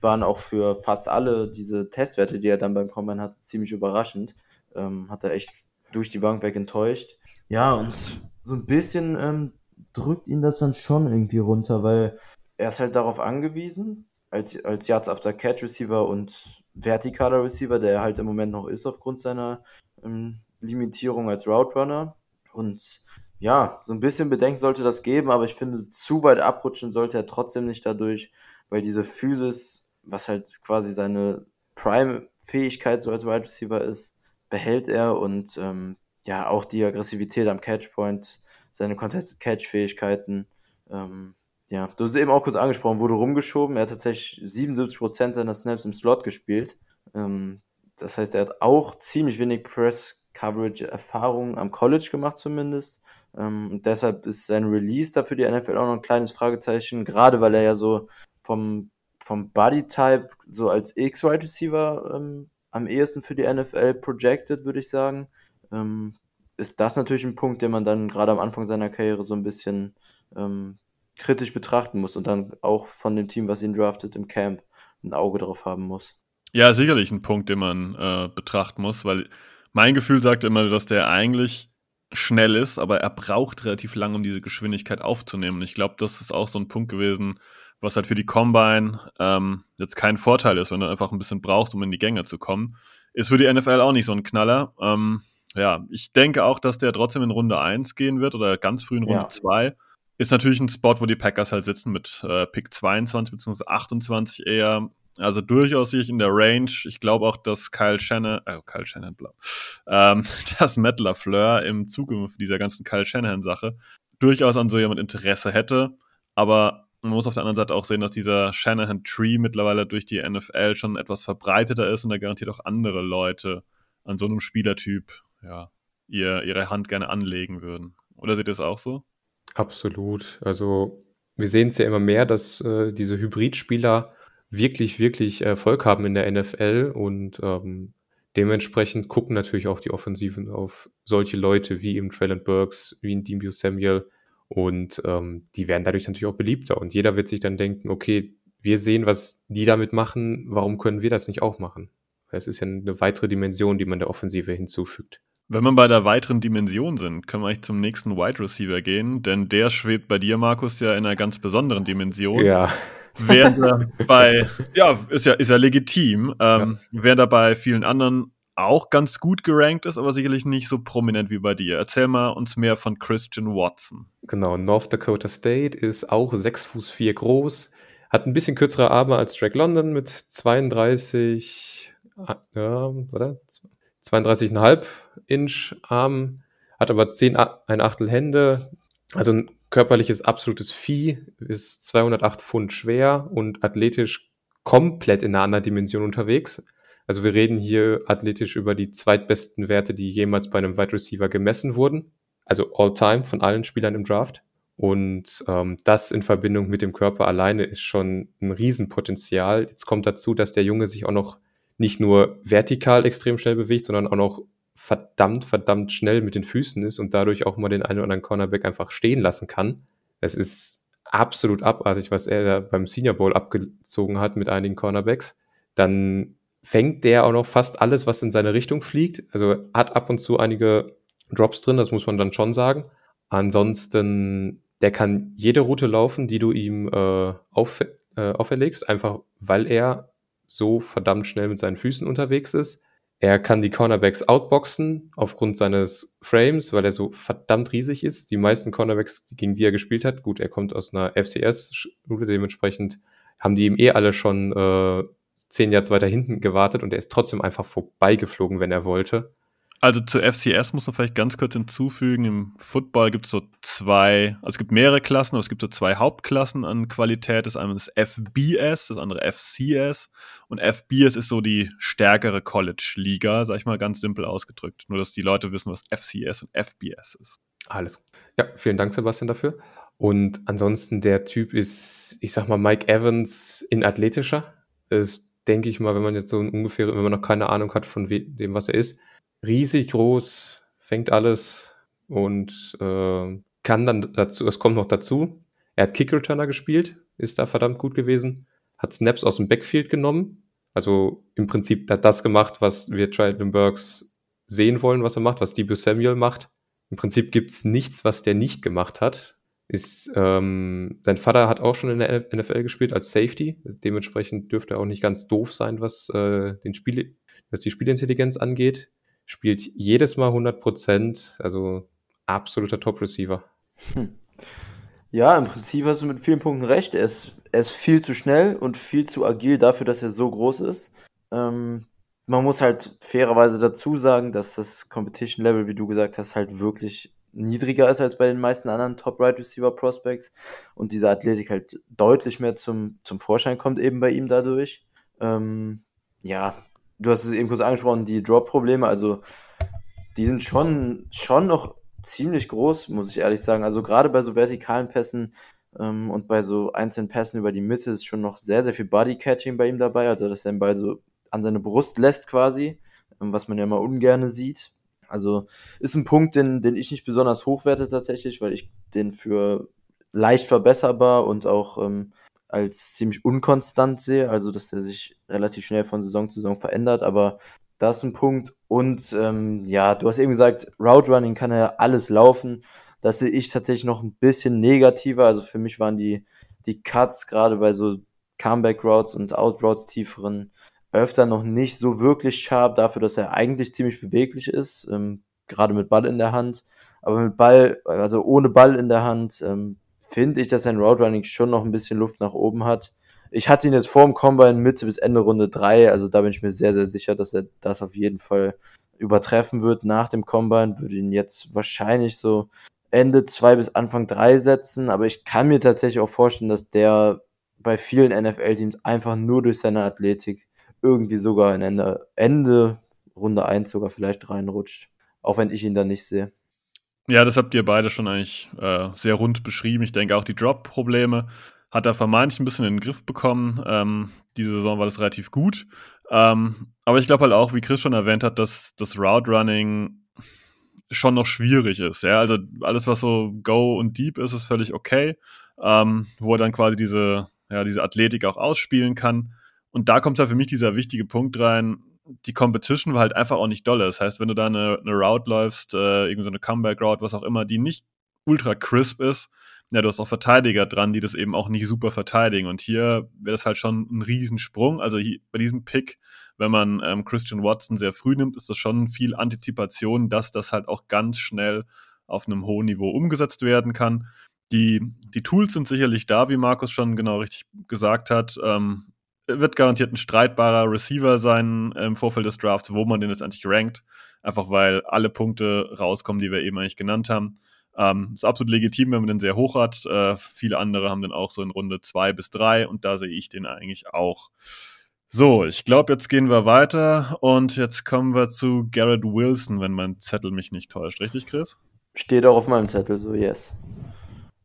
waren auch für fast alle diese Testwerte, die er dann beim Combine hat, ziemlich überraschend. Ähm, hat er echt durch die Bank weg enttäuscht. Ja, und so ein bisschen ähm, drückt ihn das dann schon irgendwie runter, weil er ist halt darauf angewiesen, als, als Yards after Catch Receiver und vertikaler Receiver, der er halt im Moment noch ist aufgrund seiner ähm, Limitierung als Route Runner. Und ja, so ein bisschen Bedenken sollte das geben, aber ich finde, zu weit abrutschen sollte er trotzdem nicht dadurch, weil diese Physis, was halt quasi seine Prime-Fähigkeit so als Wide Receiver ist, behält er und ähm, ja, auch die Aggressivität am Catchpoint, seine Contested Catch-Fähigkeiten. Ähm, ja, du hast eben auch kurz angesprochen, wurde rumgeschoben. Er hat tatsächlich 77% seiner Snaps im Slot gespielt. Ähm, das heißt, er hat auch ziemlich wenig Press-Coverage-Erfahrung am College gemacht zumindest. Ähm, und deshalb ist sein Release dafür die NFL auch noch ein kleines Fragezeichen, gerade weil er ja so vom, vom Body-Type so als X-Wide Receiver ähm, am ehesten für die NFL projected, würde ich sagen. Ähm, ist das natürlich ein Punkt, den man dann gerade am Anfang seiner Karriere so ein bisschen ähm, kritisch betrachten muss und dann auch von dem Team, was ihn draftet im Camp, ein Auge drauf haben muss. Ja, sicherlich ein Punkt, den man äh, betrachten muss, weil mein Gefühl sagt immer, dass der eigentlich schnell ist, aber er braucht relativ lange, um diese Geschwindigkeit aufzunehmen. Ich glaube, das ist auch so ein Punkt gewesen, was halt für die Combine ähm, jetzt kein Vorteil ist, wenn du einfach ein bisschen brauchst, um in die Gänge zu kommen. Ist für die NFL auch nicht so ein Knaller. Ähm, ja, ich denke auch, dass der trotzdem in Runde 1 gehen wird oder ganz früh in Runde ja. 2. Ist natürlich ein Spot, wo die Packers halt sitzen mit äh, Pick 22 bzw. 28 eher. Also durchaus sehe ich in der Range. Ich glaube auch, dass Kyle Shannon, äh, Kyle Shannon, blau, ähm, dass Matt LaFleur im Zuge dieser ganzen Kyle Shanahan-Sache durchaus an so jemand Interesse hätte. Aber man muss auf der anderen Seite auch sehen, dass dieser Shanahan-Tree mittlerweile durch die NFL schon etwas verbreiteter ist und da garantiert auch andere Leute an so einem Spielertyp ja, ihr, ihre Hand gerne anlegen würden. Oder seht ihr es auch so? Absolut. Also wir sehen es ja immer mehr, dass äh, diese Hybridspieler wirklich, wirklich Erfolg haben in der NFL und ähm, dementsprechend gucken natürlich auch die Offensiven auf solche Leute wie im Traylon Burks, wie in Debut Samuel und ähm, die werden dadurch natürlich auch beliebter und jeder wird sich dann denken, okay, wir sehen, was die damit machen, warum können wir das nicht auch machen? Es ist ja eine weitere Dimension, die man der Offensive hinzufügt. Wenn wir bei der weiteren Dimension sind, können wir eigentlich zum nächsten Wide Receiver gehen, denn der schwebt bei dir, Markus, ja in einer ganz besonderen Dimension. Ja. Während er bei, ja, ist ja, ist ja legitim, ähm, ja. während er bei vielen anderen auch ganz gut gerankt ist, aber sicherlich nicht so prominent wie bei dir. Erzähl mal uns mehr von Christian Watson. Genau, North Dakota State ist auch 6 Fuß 4 groß, hat ein bisschen kürzere Arme als Drake London mit 32, ja, oder? 32,5 Inch Arm, hat aber 10 ein Achtel Hände, also ein körperliches absolutes Vieh, ist 208 Pfund schwer und athletisch komplett in einer anderen Dimension unterwegs. Also wir reden hier athletisch über die zweitbesten Werte, die jemals bei einem Wide Receiver gemessen wurden. Also all time von allen Spielern im Draft. Und ähm, das in Verbindung mit dem Körper alleine ist schon ein Riesenpotenzial. Jetzt kommt dazu, dass der Junge sich auch noch nicht nur vertikal extrem schnell bewegt, sondern auch noch verdammt, verdammt schnell mit den Füßen ist und dadurch auch mal den einen oder anderen Cornerback einfach stehen lassen kann. Es ist absolut abartig, was er da beim Senior Bowl abgezogen hat mit einigen Cornerbacks. Dann fängt der auch noch fast alles, was in seine Richtung fliegt. Also hat ab und zu einige Drops drin, das muss man dann schon sagen. Ansonsten, der kann jede Route laufen, die du ihm äh, auf, äh, auferlegst, einfach weil er so verdammt schnell mit seinen Füßen unterwegs ist. Er kann die Cornerbacks outboxen aufgrund seines Frames, weil er so verdammt riesig ist. Die meisten Cornerbacks, gegen die er gespielt hat, gut, er kommt aus einer FCS-Schule, dementsprechend haben die ihm eh alle schon äh, zehn Yards weiter hinten gewartet und er ist trotzdem einfach vorbeigeflogen, wenn er wollte. Also zu FCS muss man vielleicht ganz kurz hinzufügen, im Football gibt es so zwei, also es gibt mehrere Klassen, aber es gibt so zwei Hauptklassen an Qualität. Das eine ist FBS, das andere FCS. Und FBS ist so die stärkere College-Liga, sag ich mal ganz simpel ausgedrückt. Nur, dass die Leute wissen, was FCS und FBS ist. Alles. Ja, vielen Dank, Sebastian, dafür. Und ansonsten, der Typ ist, ich sag mal, Mike Evans in athletischer. Das denke ich mal, wenn man jetzt so ungefähr, wenn man noch keine Ahnung hat von dem, was er ist riesig groß, fängt alles und äh, kann dann dazu, es kommt noch dazu, er hat Kick-Returner gespielt, ist da verdammt gut gewesen, hat Snaps aus dem Backfield genommen, also im Prinzip hat das gemacht, was wir Trident Burks sehen wollen, was er macht, was Debo Samuel macht. Im Prinzip gibt's nichts, was der nicht gemacht hat. Ist, ähm, sein Vater hat auch schon in der NFL gespielt als Safety. Dementsprechend dürfte er auch nicht ganz doof sein, was, äh, den Spiel, was die Spielintelligenz angeht spielt jedes Mal 100 Prozent, also absoluter Top-Receiver. Hm. Ja, im Prinzip hast du mit vielen Punkten recht. Er ist, er ist viel zu schnell und viel zu agil dafür, dass er so groß ist. Ähm, man muss halt fairerweise dazu sagen, dass das Competition Level, wie du gesagt hast, halt wirklich niedriger ist als bei den meisten anderen Top Right Receiver Prospects und diese Athletik halt deutlich mehr zum, zum Vorschein kommt eben bei ihm dadurch. Ähm, ja, du hast es eben kurz angesprochen, die Drop-Probleme, also die sind schon, schon noch ziemlich groß, muss ich ehrlich sagen. Also gerade bei so vertikalen Pässen ähm, und bei so einzelnen Pässen über die Mitte ist schon noch sehr, sehr viel Body-Catching bei ihm dabei, also dass er den Ball so an seine Brust lässt quasi, ähm, was man ja immer ungerne sieht. Also ist ein Punkt, den, den ich nicht besonders hochwerte tatsächlich, weil ich den für leicht verbesserbar und auch ähm, als ziemlich unkonstant sehe, also dass er sich relativ schnell von Saison zu Saison verändert, aber Das ist ein Punkt. Und ähm, ja, du hast eben gesagt, Route Running kann ja alles laufen. Das sehe ich tatsächlich noch ein bisschen negativer. Also für mich waren die, die Cuts gerade bei so Comeback Routes und Out Routes tieferen öfter noch nicht so wirklich sharp dafür, dass er eigentlich ziemlich beweglich ist, ähm, gerade mit Ball in der Hand. Aber mit Ball, also ohne Ball in der Hand, ähm, finde ich, dass sein Route Running schon noch ein bisschen Luft nach oben hat. Ich hatte ihn jetzt vor dem Combine Mitte bis Ende Runde drei, also da bin ich mir sehr, sehr sicher, dass er das auf jeden Fall übertreffen wird nach dem Combine. Würde ihn jetzt wahrscheinlich so Ende zwei bis Anfang drei setzen, aber ich kann mir tatsächlich auch vorstellen, dass der bei vielen NFL-Teams einfach nur durch seine Athletik irgendwie sogar in Ende, Ende Runde eins sogar vielleicht reinrutscht. Auch wenn ich ihn da nicht sehe. Ja, das habt ihr beide schon eigentlich äh, sehr rund beschrieben. Ich denke auch die Drop-Probleme hat er vermeintlich ein bisschen in den Griff bekommen. Ähm, diese Saison war das relativ gut. Ähm, aber ich glaube halt auch, wie Chris schon erwähnt hat, dass das Route Running schon noch schwierig ist. Ja, also alles, was so Go und Deep ist, ist völlig okay. Ähm, wo er dann quasi diese, ja, diese Athletik auch ausspielen kann. Und da kommt halt für mich dieser wichtige Punkt rein. Die Competition war halt einfach auch nicht dolle. Das heißt, wenn du da eine, eine Route läufst, äh, irgendwie so eine Comeback-Route, was auch immer, die nicht ultra crisp ist, ja, du hast auch Verteidiger dran, die das eben auch nicht super verteidigen. Und hier wäre das halt schon ein Riesensprung. Also hier, bei diesem Pick, wenn man ähm, Christian Watson sehr früh nimmt, ist das schon viel Antizipation, dass das halt auch ganz schnell auf einem hohen Niveau umgesetzt werden kann. Die, die Tools sind sicherlich da, wie Markus schon genau richtig gesagt hat. Ähm, wird garantiert ein streitbarer Receiver sein im Vorfeld des Drafts, wo man den jetzt eigentlich rankt. Einfach weil alle Punkte rauskommen, die wir eben eigentlich genannt haben. Ähm, ist absolut legitim, wenn man den sehr hoch hat. Äh, viele andere haben den auch so in Runde zwei bis drei und da sehe ich den eigentlich auch. So, ich glaube, jetzt gehen wir weiter und jetzt kommen wir zu Garrett Wilson, wenn mein Zettel mich nicht täuscht. Richtig, Chris? Steht auch auf meinem Zettel, so yes.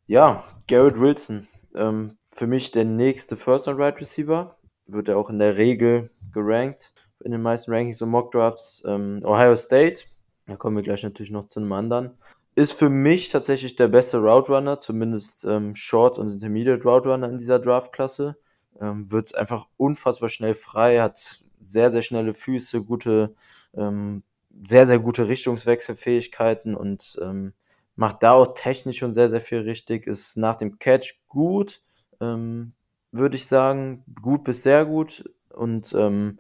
Ja, Garrett Wilson. Ähm, für mich der nächste First and Right Receiver. Wird er auch in der Regel gerankt in den meisten Rankings und Mock Drafts. Ähm, Ohio State, da kommen wir gleich natürlich noch zu einem anderen ist für mich tatsächlich der beste Route Runner, zumindest ähm, Short und Intermediate Route Runner in dieser Draftklasse. Ähm, wird einfach unfassbar schnell frei, hat sehr, sehr schnelle Füße, gute, ähm, sehr, sehr gute Richtungswechselfähigkeiten und ähm, macht da auch technisch schon sehr, sehr viel richtig. Ist nach dem Catch gut, ähm, würde ich sagen, gut bis sehr gut und ähm,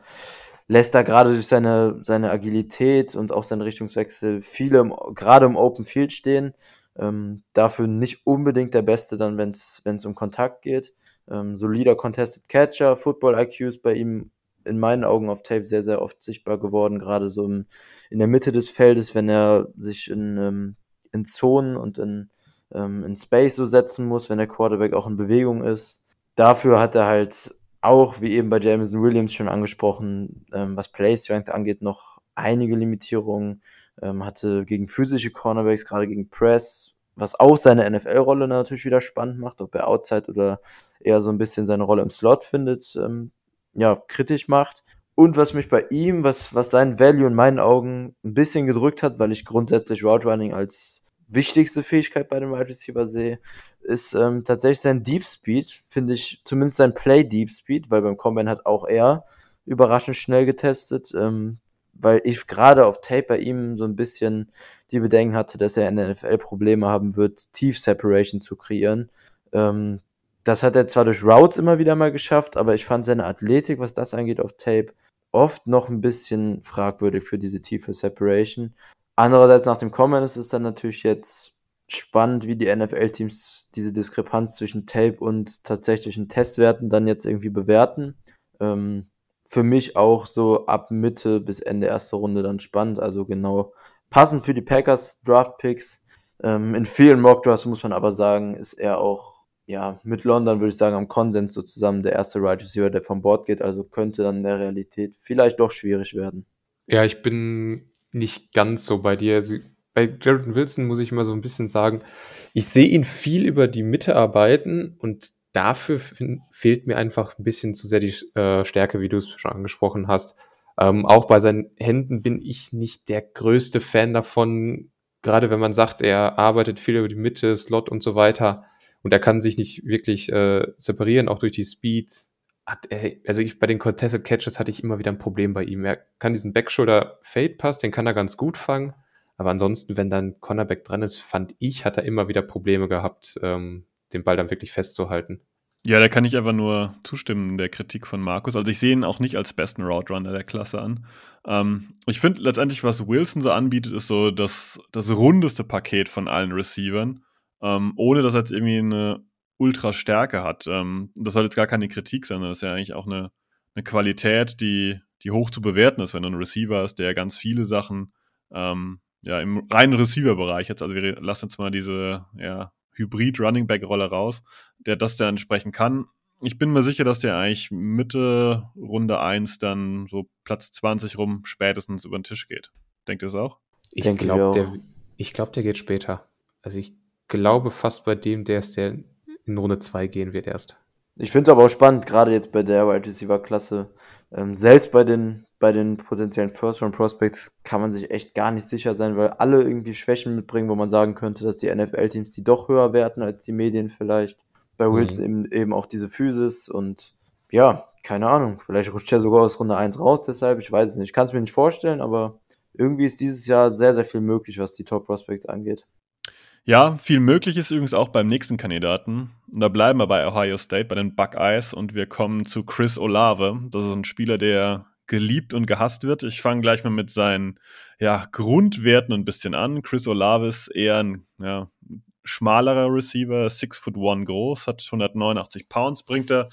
lässt da gerade durch seine, seine Agilität und auch seine Richtungswechsel viele gerade im Open Field stehen. Ähm, dafür nicht unbedingt der Beste dann, wenn es um Kontakt geht. Ähm, solider Contested Catcher, Football IQ ist bei ihm in meinen Augen auf Tape sehr, sehr oft sichtbar geworden, gerade so im, in der Mitte des Feldes, wenn er sich in, ähm, in Zonen und in, ähm, in Space so setzen muss, wenn der Quarterback auch in Bewegung ist. Dafür hat er halt auch, wie eben bei Jameson Williams schon angesprochen, ähm, was Play Strength angeht, noch einige Limitierungen. Ähm, hatte gegen physische Cornerbacks, gerade gegen Press, was auch seine NFL-Rolle natürlich wieder spannend macht, ob er Outside oder eher so ein bisschen seine Rolle im Slot findet, ähm, ja, kritisch macht. Und was mich bei ihm, was, was sein Value in meinen Augen ein bisschen gedrückt hat, weil ich grundsätzlich Route Running als wichtigste Fähigkeit bei dem Wide Receiver sehe, ist ähm, tatsächlich sein Deep Speed, finde ich, zumindest sein Play Deep Speed, weil beim Combine hat auch er überraschend schnell getestet, ähm, weil ich gerade auf Tape bei ihm so ein bisschen die Bedenken hatte, dass er in der NFL Probleme haben wird, Tief Separation zu kreieren. Ähm, das hat er zwar durch Routes immer wieder mal geschafft, aber ich fand seine Athletik, was das angeht, auf Tape oft noch ein bisschen fragwürdig für diese tiefe Separation. Andererseits nach dem Combine ist es dann natürlich jetzt spannend, wie die NFL-Teams diese Diskrepanz zwischen Tape und tatsächlichen Testwerten dann jetzt irgendwie bewerten. Ähm, für mich auch so ab Mitte bis Ende erste Runde dann spannend, also genau passend für die Packers Draft Picks. Ähm, in vielen Mock Drafts muss man aber sagen, ist er auch ja mit London würde ich sagen am Konsens so zusammen der erste Right Receiver, der vom Board geht, also könnte dann in der Realität vielleicht doch schwierig werden. Ja, ich bin nicht ganz so bei dir. Also bei Jared Wilson muss ich immer so ein bisschen sagen, ich sehe ihn viel über die Mitte arbeiten und dafür fehlt mir einfach ein bisschen zu sehr die äh, Stärke, wie du es schon angesprochen hast. Ähm, auch bei seinen Händen bin ich nicht der größte Fan davon, gerade wenn man sagt, er arbeitet viel über die Mitte, Slot und so weiter und er kann sich nicht wirklich äh, separieren, auch durch die Speed hat er, also ich, bei den Contested Catches hatte ich immer wieder ein Problem bei ihm. Er kann diesen Backshoulder Fade Pass, den kann er ganz gut fangen. Aber ansonsten, wenn dann Cornerback dran ist, fand ich, hat er immer wieder Probleme gehabt, ähm, den Ball dann wirklich festzuhalten. Ja, da kann ich einfach nur zustimmen der Kritik von Markus. Also ich sehe ihn auch nicht als besten Route Runner der Klasse an. Ähm, ich finde letztendlich, was Wilson so anbietet, ist so das, das rundeste Paket von allen Receivern, ähm, ohne dass er jetzt irgendwie eine Ultra-Stärke hat. Ähm, das soll jetzt gar keine Kritik sein, das ist ja eigentlich auch eine, eine Qualität, die, die hoch zu bewerten ist, wenn du ein Receiver hast, der ganz viele Sachen ähm, ja, im reinen Receiver-Bereich jetzt, also wir lassen jetzt mal diese ja, Hybrid-Running-Back-Rolle raus, der das dann entsprechen kann. Ich bin mir sicher, dass der eigentlich Mitte Runde 1 dann so Platz 20 rum spätestens über den Tisch geht. Denkt ihr es auch? Ich glaube, der, glaub, der geht später. Also ich glaube fast bei dem, der ist der in Runde 2 gehen wird erst. Ich finde es aber auch spannend, gerade jetzt bei der Wide Receiver Klasse. Ähm, selbst bei den, bei den potenziellen First Round Prospects kann man sich echt gar nicht sicher sein, weil alle irgendwie Schwächen mitbringen, wo man sagen könnte, dass die NFL-Teams die doch höher werten als die Medien vielleicht. Bei Wilson mhm. eben, eben auch diese Physis und ja, keine Ahnung. Vielleicht rutscht er sogar aus Runde 1 raus, deshalb, ich weiß es nicht. Ich kann es mir nicht vorstellen, aber irgendwie ist dieses Jahr sehr, sehr viel möglich, was die Top Prospects angeht. Ja, viel möglich ist übrigens auch beim nächsten Kandidaten. Und da bleiben wir bei Ohio State, bei den Buckeyes und wir kommen zu Chris Olave. Das ist ein Spieler, der geliebt und gehasst wird. Ich fange gleich mal mit seinen ja, Grundwerten ein bisschen an. Chris Olave ist eher ein ja, schmalerer Receiver, 6 foot one groß, hat 189 Pounds, bringt er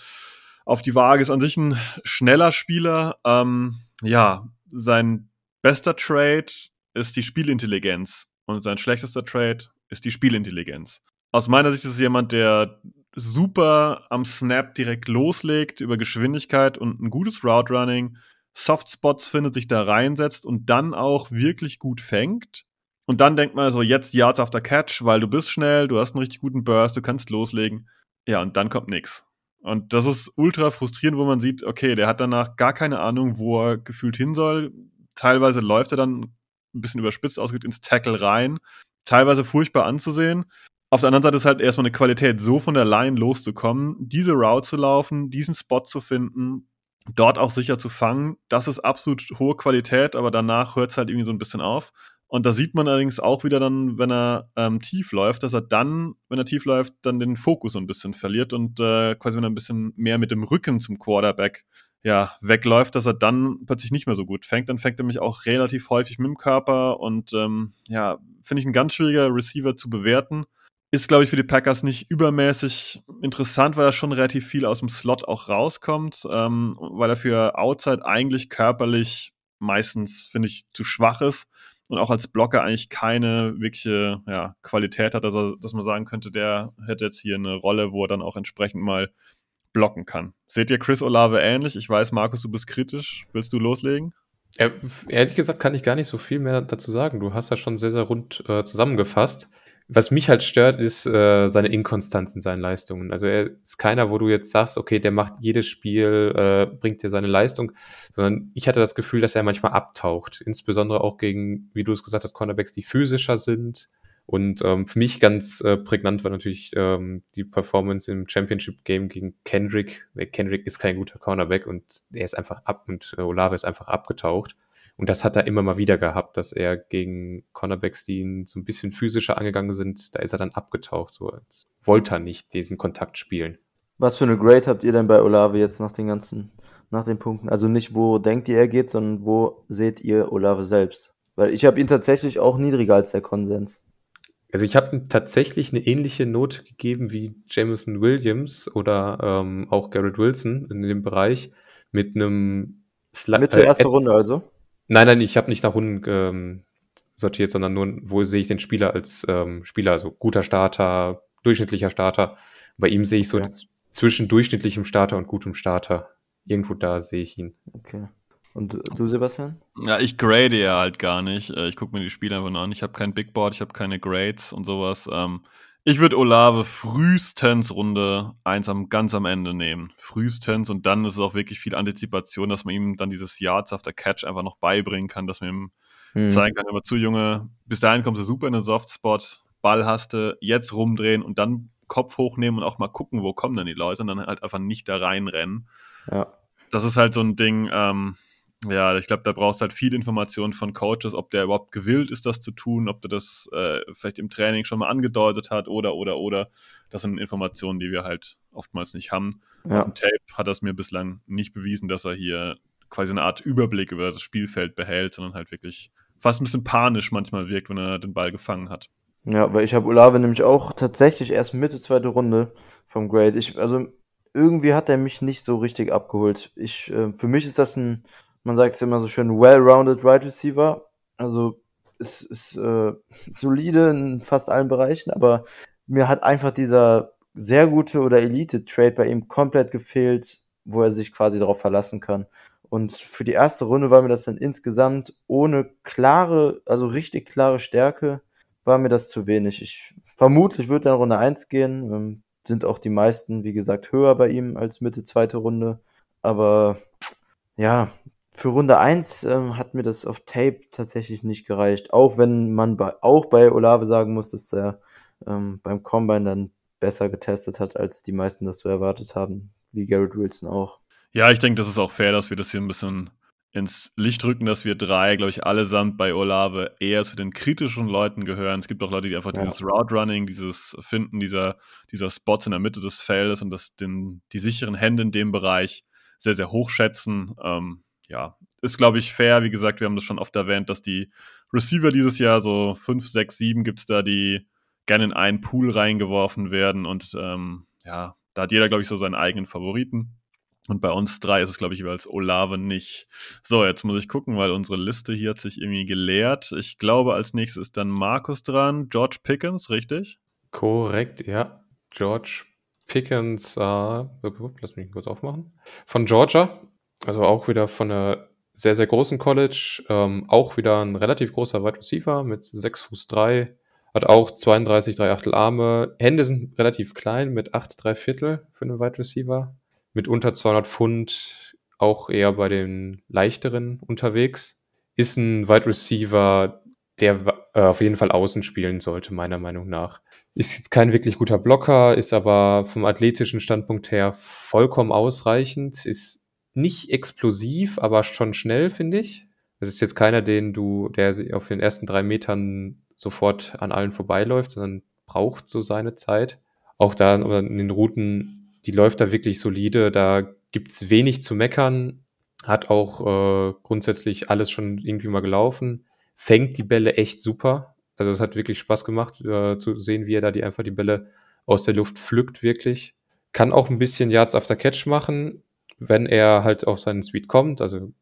auf die Waage, ist an sich ein schneller Spieler. Ähm, ja, sein bester Trade ist die Spielintelligenz und sein schlechtester Trade ist die Spielintelligenz. Aus meiner Sicht ist es jemand, der super am Snap direkt loslegt über Geschwindigkeit und ein gutes Route Running, Softspots findet, sich da reinsetzt und dann auch wirklich gut fängt. Und dann denkt man so, jetzt Yards after Catch, weil du bist schnell, du hast einen richtig guten Burst, du kannst loslegen. Ja, und dann kommt nichts. Und das ist ultra frustrierend, wo man sieht, okay, der hat danach gar keine Ahnung, wo er gefühlt hin soll. Teilweise läuft er dann ein bisschen überspitzt ausgedrückt ins Tackle rein teilweise furchtbar anzusehen. Auf der anderen Seite ist halt erstmal eine Qualität, so von der Line loszukommen, diese Route zu laufen, diesen Spot zu finden, dort auch sicher zu fangen. Das ist absolut hohe Qualität, aber danach hört es halt irgendwie so ein bisschen auf. Und da sieht man allerdings auch wieder dann, wenn er ähm, tief läuft, dass er dann, wenn er tief läuft, dann den Fokus so ein bisschen verliert und äh, quasi wenn er ein bisschen mehr mit dem Rücken zum Quarterback ja, wegläuft, dass er dann plötzlich nicht mehr so gut fängt. Dann fängt er mich auch relativ häufig mit dem Körper und ähm, ja, finde ich ein ganz schwieriger Receiver zu bewerten. Ist, glaube ich, für die Packers nicht übermäßig interessant, weil er schon relativ viel aus dem Slot auch rauskommt, ähm, weil er für Outside eigentlich körperlich meistens, finde ich, zu schwach ist und auch als Blocker eigentlich keine wirkliche ja, Qualität hat, also dass man sagen könnte, der hätte jetzt hier eine Rolle, wo er dann auch entsprechend mal blocken kann. Seht ihr Chris Olave ähnlich? Ich weiß, Markus, du bist kritisch. Willst du loslegen? Ja, ehrlich gesagt kann ich gar nicht so viel mehr dazu sagen. Du hast das schon sehr, sehr rund äh, zusammengefasst. Was mich halt stört, ist äh, seine Inkonstanz in seinen Leistungen. Also er ist keiner, wo du jetzt sagst, okay, der macht jedes Spiel, äh, bringt dir seine Leistung, sondern ich hatte das Gefühl, dass er manchmal abtaucht. Insbesondere auch gegen, wie du es gesagt hast, Cornerbacks, die physischer sind, und ähm, für mich ganz äh, prägnant war natürlich ähm, die Performance im Championship Game gegen Kendrick. Kendrick ist kein guter Cornerback und er ist einfach ab und äh, Olave ist einfach abgetaucht. Und das hat er immer mal wieder gehabt, dass er gegen Cornerbacks, die ihn so ein bisschen physischer angegangen sind, da ist er dann abgetaucht. So als wollte er nicht diesen Kontakt spielen. Was für eine Grade habt ihr denn bei Olave jetzt nach den ganzen, nach den Punkten? Also nicht, wo denkt ihr, er geht, sondern wo seht ihr Olave selbst? Weil ich habe ihn tatsächlich auch niedriger als der Konsens. Also ich habe tatsächlich eine ähnliche Note gegeben wie Jameson Williams oder ähm, auch Garrett Wilson in dem Bereich mit einem Sli Mitte äh, erste Runde also? Nein, nein, ich habe nicht nach Runden ähm, sortiert, sondern nur, wo sehe ich den Spieler als ähm, Spieler, also guter Starter, durchschnittlicher Starter. Bei ihm sehe ich so ja. zwischen durchschnittlichem Starter und gutem Starter. Irgendwo da sehe ich ihn. Okay. Und du, Sebastian? Ja, ich grade ja halt gar nicht. Äh, ich gucke mir die Spiele einfach nur an. Ich habe kein Big Board, ich habe keine Grades und sowas. Ähm, ich würde Olave frühestens Runde 1 am, ganz am Ende nehmen. Frühestens und dann ist es auch wirklich viel Antizipation, dass man ihm dann dieses Yards after Catch einfach noch beibringen kann, dass man ihm hm. zeigen kann, immer zu Junge, bis dahin kommst du super in den Softspot, Ball hast du, jetzt rumdrehen und dann Kopf hochnehmen und auch mal gucken, wo kommen denn die Leute und dann halt einfach nicht da reinrennen. Ja. Das ist halt so ein Ding, ähm, ja, ich glaube, da brauchst du halt viel Information von Coaches, ob der überhaupt gewillt ist, das zu tun, ob der das äh, vielleicht im Training schon mal angedeutet hat oder, oder, oder. Das sind Informationen, die wir halt oftmals nicht haben. Ja. Auf dem Tape hat er es mir bislang nicht bewiesen, dass er hier quasi eine Art Überblick über das Spielfeld behält, sondern halt wirklich fast ein bisschen panisch manchmal wirkt, wenn er den Ball gefangen hat. Ja, weil ich habe Olave nämlich auch tatsächlich erst Mitte zweite Runde vom Grade. Ich, also irgendwie hat er mich nicht so richtig abgeholt. Ich, äh, für mich ist das ein man sagt es immer so schön, well-rounded Right Receiver. Also ist, ist äh, solide in fast allen Bereichen, aber mir hat einfach dieser sehr gute oder Elite-Trade bei ihm komplett gefehlt, wo er sich quasi darauf verlassen kann. Und für die erste Runde war mir das dann insgesamt ohne klare, also richtig klare Stärke, war mir das zu wenig. Ich vermutlich würde dann Runde 1 gehen. Ähm, sind auch die meisten, wie gesagt, höher bei ihm als Mitte zweite Runde. Aber ja, für Runde 1 ähm, hat mir das auf Tape tatsächlich nicht gereicht. Auch wenn man bei, auch bei Olave sagen muss, dass er ähm, beim Combine dann besser getestet hat, als die meisten das so erwartet haben, wie Garrett Wilson auch. Ja, ich denke, das ist auch fair, dass wir das hier ein bisschen ins Licht rücken, dass wir drei, glaube ich, allesamt bei Olave eher zu den kritischen Leuten gehören. Es gibt auch Leute, die einfach ja. dieses Route Running, dieses Finden dieser, dieser Spots in der Mitte des Feldes und das, den, die sicheren Hände in dem Bereich sehr, sehr hoch schätzen. Ähm, ja, ist, glaube ich, fair. Wie gesagt, wir haben das schon oft erwähnt, dass die Receiver dieses Jahr so 5, 6, 7 gibt es da, die gerne in einen Pool reingeworfen werden. Und ähm, ja, da hat jeder, glaube ich, so seinen eigenen Favoriten. Und bei uns drei ist es, glaube ich, jeweils Olave nicht. So, jetzt muss ich gucken, weil unsere Liste hier hat sich irgendwie geleert. Ich glaube, als nächstes ist dann Markus dran. George Pickens, richtig? Korrekt, ja. George Pickens, äh, lass mich kurz aufmachen. Von Georgia, also auch wieder von einer sehr, sehr großen College. Ähm, auch wieder ein relativ großer Wide Receiver mit 6 Fuß 3. Hat auch 32, 3 Achtel Arme. Hände sind relativ klein mit 8, 3 Viertel für einen Wide Receiver. Mit unter 200 Pfund auch eher bei den leichteren unterwegs. Ist ein Wide Receiver, der äh, auf jeden Fall außen spielen sollte, meiner Meinung nach. Ist kein wirklich guter Blocker, ist aber vom athletischen Standpunkt her vollkommen ausreichend, ist nicht explosiv, aber schon schnell, finde ich. Das ist jetzt keiner, den du, der auf den ersten drei Metern sofort an allen vorbeiläuft, sondern braucht so seine Zeit. Auch da in den Routen, die läuft da wirklich solide. Da gibt's wenig zu meckern. Hat auch äh, grundsätzlich alles schon irgendwie mal gelaufen. Fängt die Bälle echt super. Also es hat wirklich Spaß gemacht äh, zu sehen, wie er da die einfach die Bälle aus der Luft pflückt, wirklich. Kann auch ein bisschen Yards after Catch machen wenn er halt auf seinen Speed kommt, also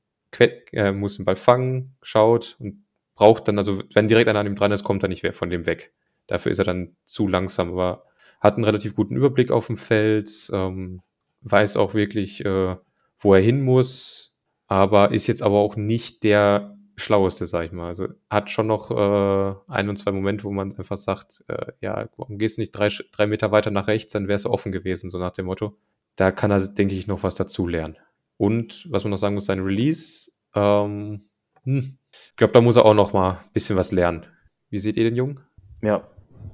er muss den Ball fangen, schaut und braucht dann, also wenn direkt einer an ihm dran ist, kommt er nicht mehr von dem weg. Dafür ist er dann zu langsam, aber hat einen relativ guten Überblick auf dem Feld, ähm, weiß auch wirklich, äh, wo er hin muss, aber ist jetzt aber auch nicht der Schlaueste, sag ich mal. Also hat schon noch äh, ein und zwei Momente, wo man einfach sagt, äh, ja, gehst du nicht drei, drei Meter weiter nach rechts, dann wärst du offen gewesen, so nach dem Motto da kann er, denke ich, noch was dazu lernen. Und was man noch sagen muss, sein Release, ähm, hm, ich glaube, da muss er auch noch mal ein bisschen was lernen. Wie seht ihr den Jungen? Ja,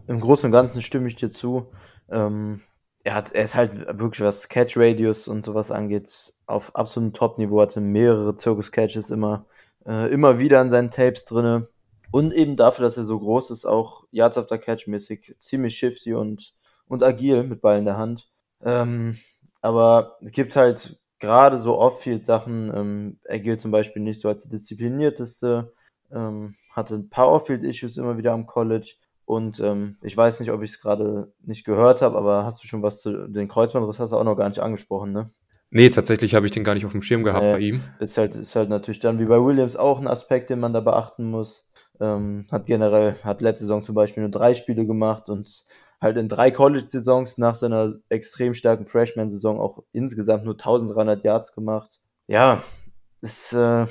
im Großen und Ganzen stimme ich dir zu. Ähm, er, hat, er ist halt wirklich, was Catch Radius und sowas angeht, auf absolutem Top-Niveau, hatte mehrere Zirkus-Catches immer, äh, immer wieder in seinen Tapes drinne. Und eben dafür, dass er so groß ist, auch Yards after Catch mäßig ziemlich shifty und, und agil mit Ball in der Hand. Ähm, aber es gibt halt gerade so Off-Field-Sachen. Ähm, er gilt zum Beispiel nicht so als die disziplinierteste, ähm, hatte ein paar Off-Field-Issues immer wieder am College. Und ähm, ich weiß nicht, ob ich es gerade nicht gehört habe, aber hast du schon was zu den Kreuzbandriss hast du auch noch gar nicht angesprochen, ne? Nee, tatsächlich habe ich den gar nicht auf dem Schirm gehabt äh, bei ihm. Ist halt, ist halt natürlich dann wie bei Williams auch ein Aspekt, den man da beachten muss. Ähm, hat generell, hat letzte Saison zum Beispiel nur drei Spiele gemacht und halt in drei College-Saisons nach seiner extrem starken Freshman-Saison auch insgesamt nur 1300 Yards gemacht. Ja, es, äh,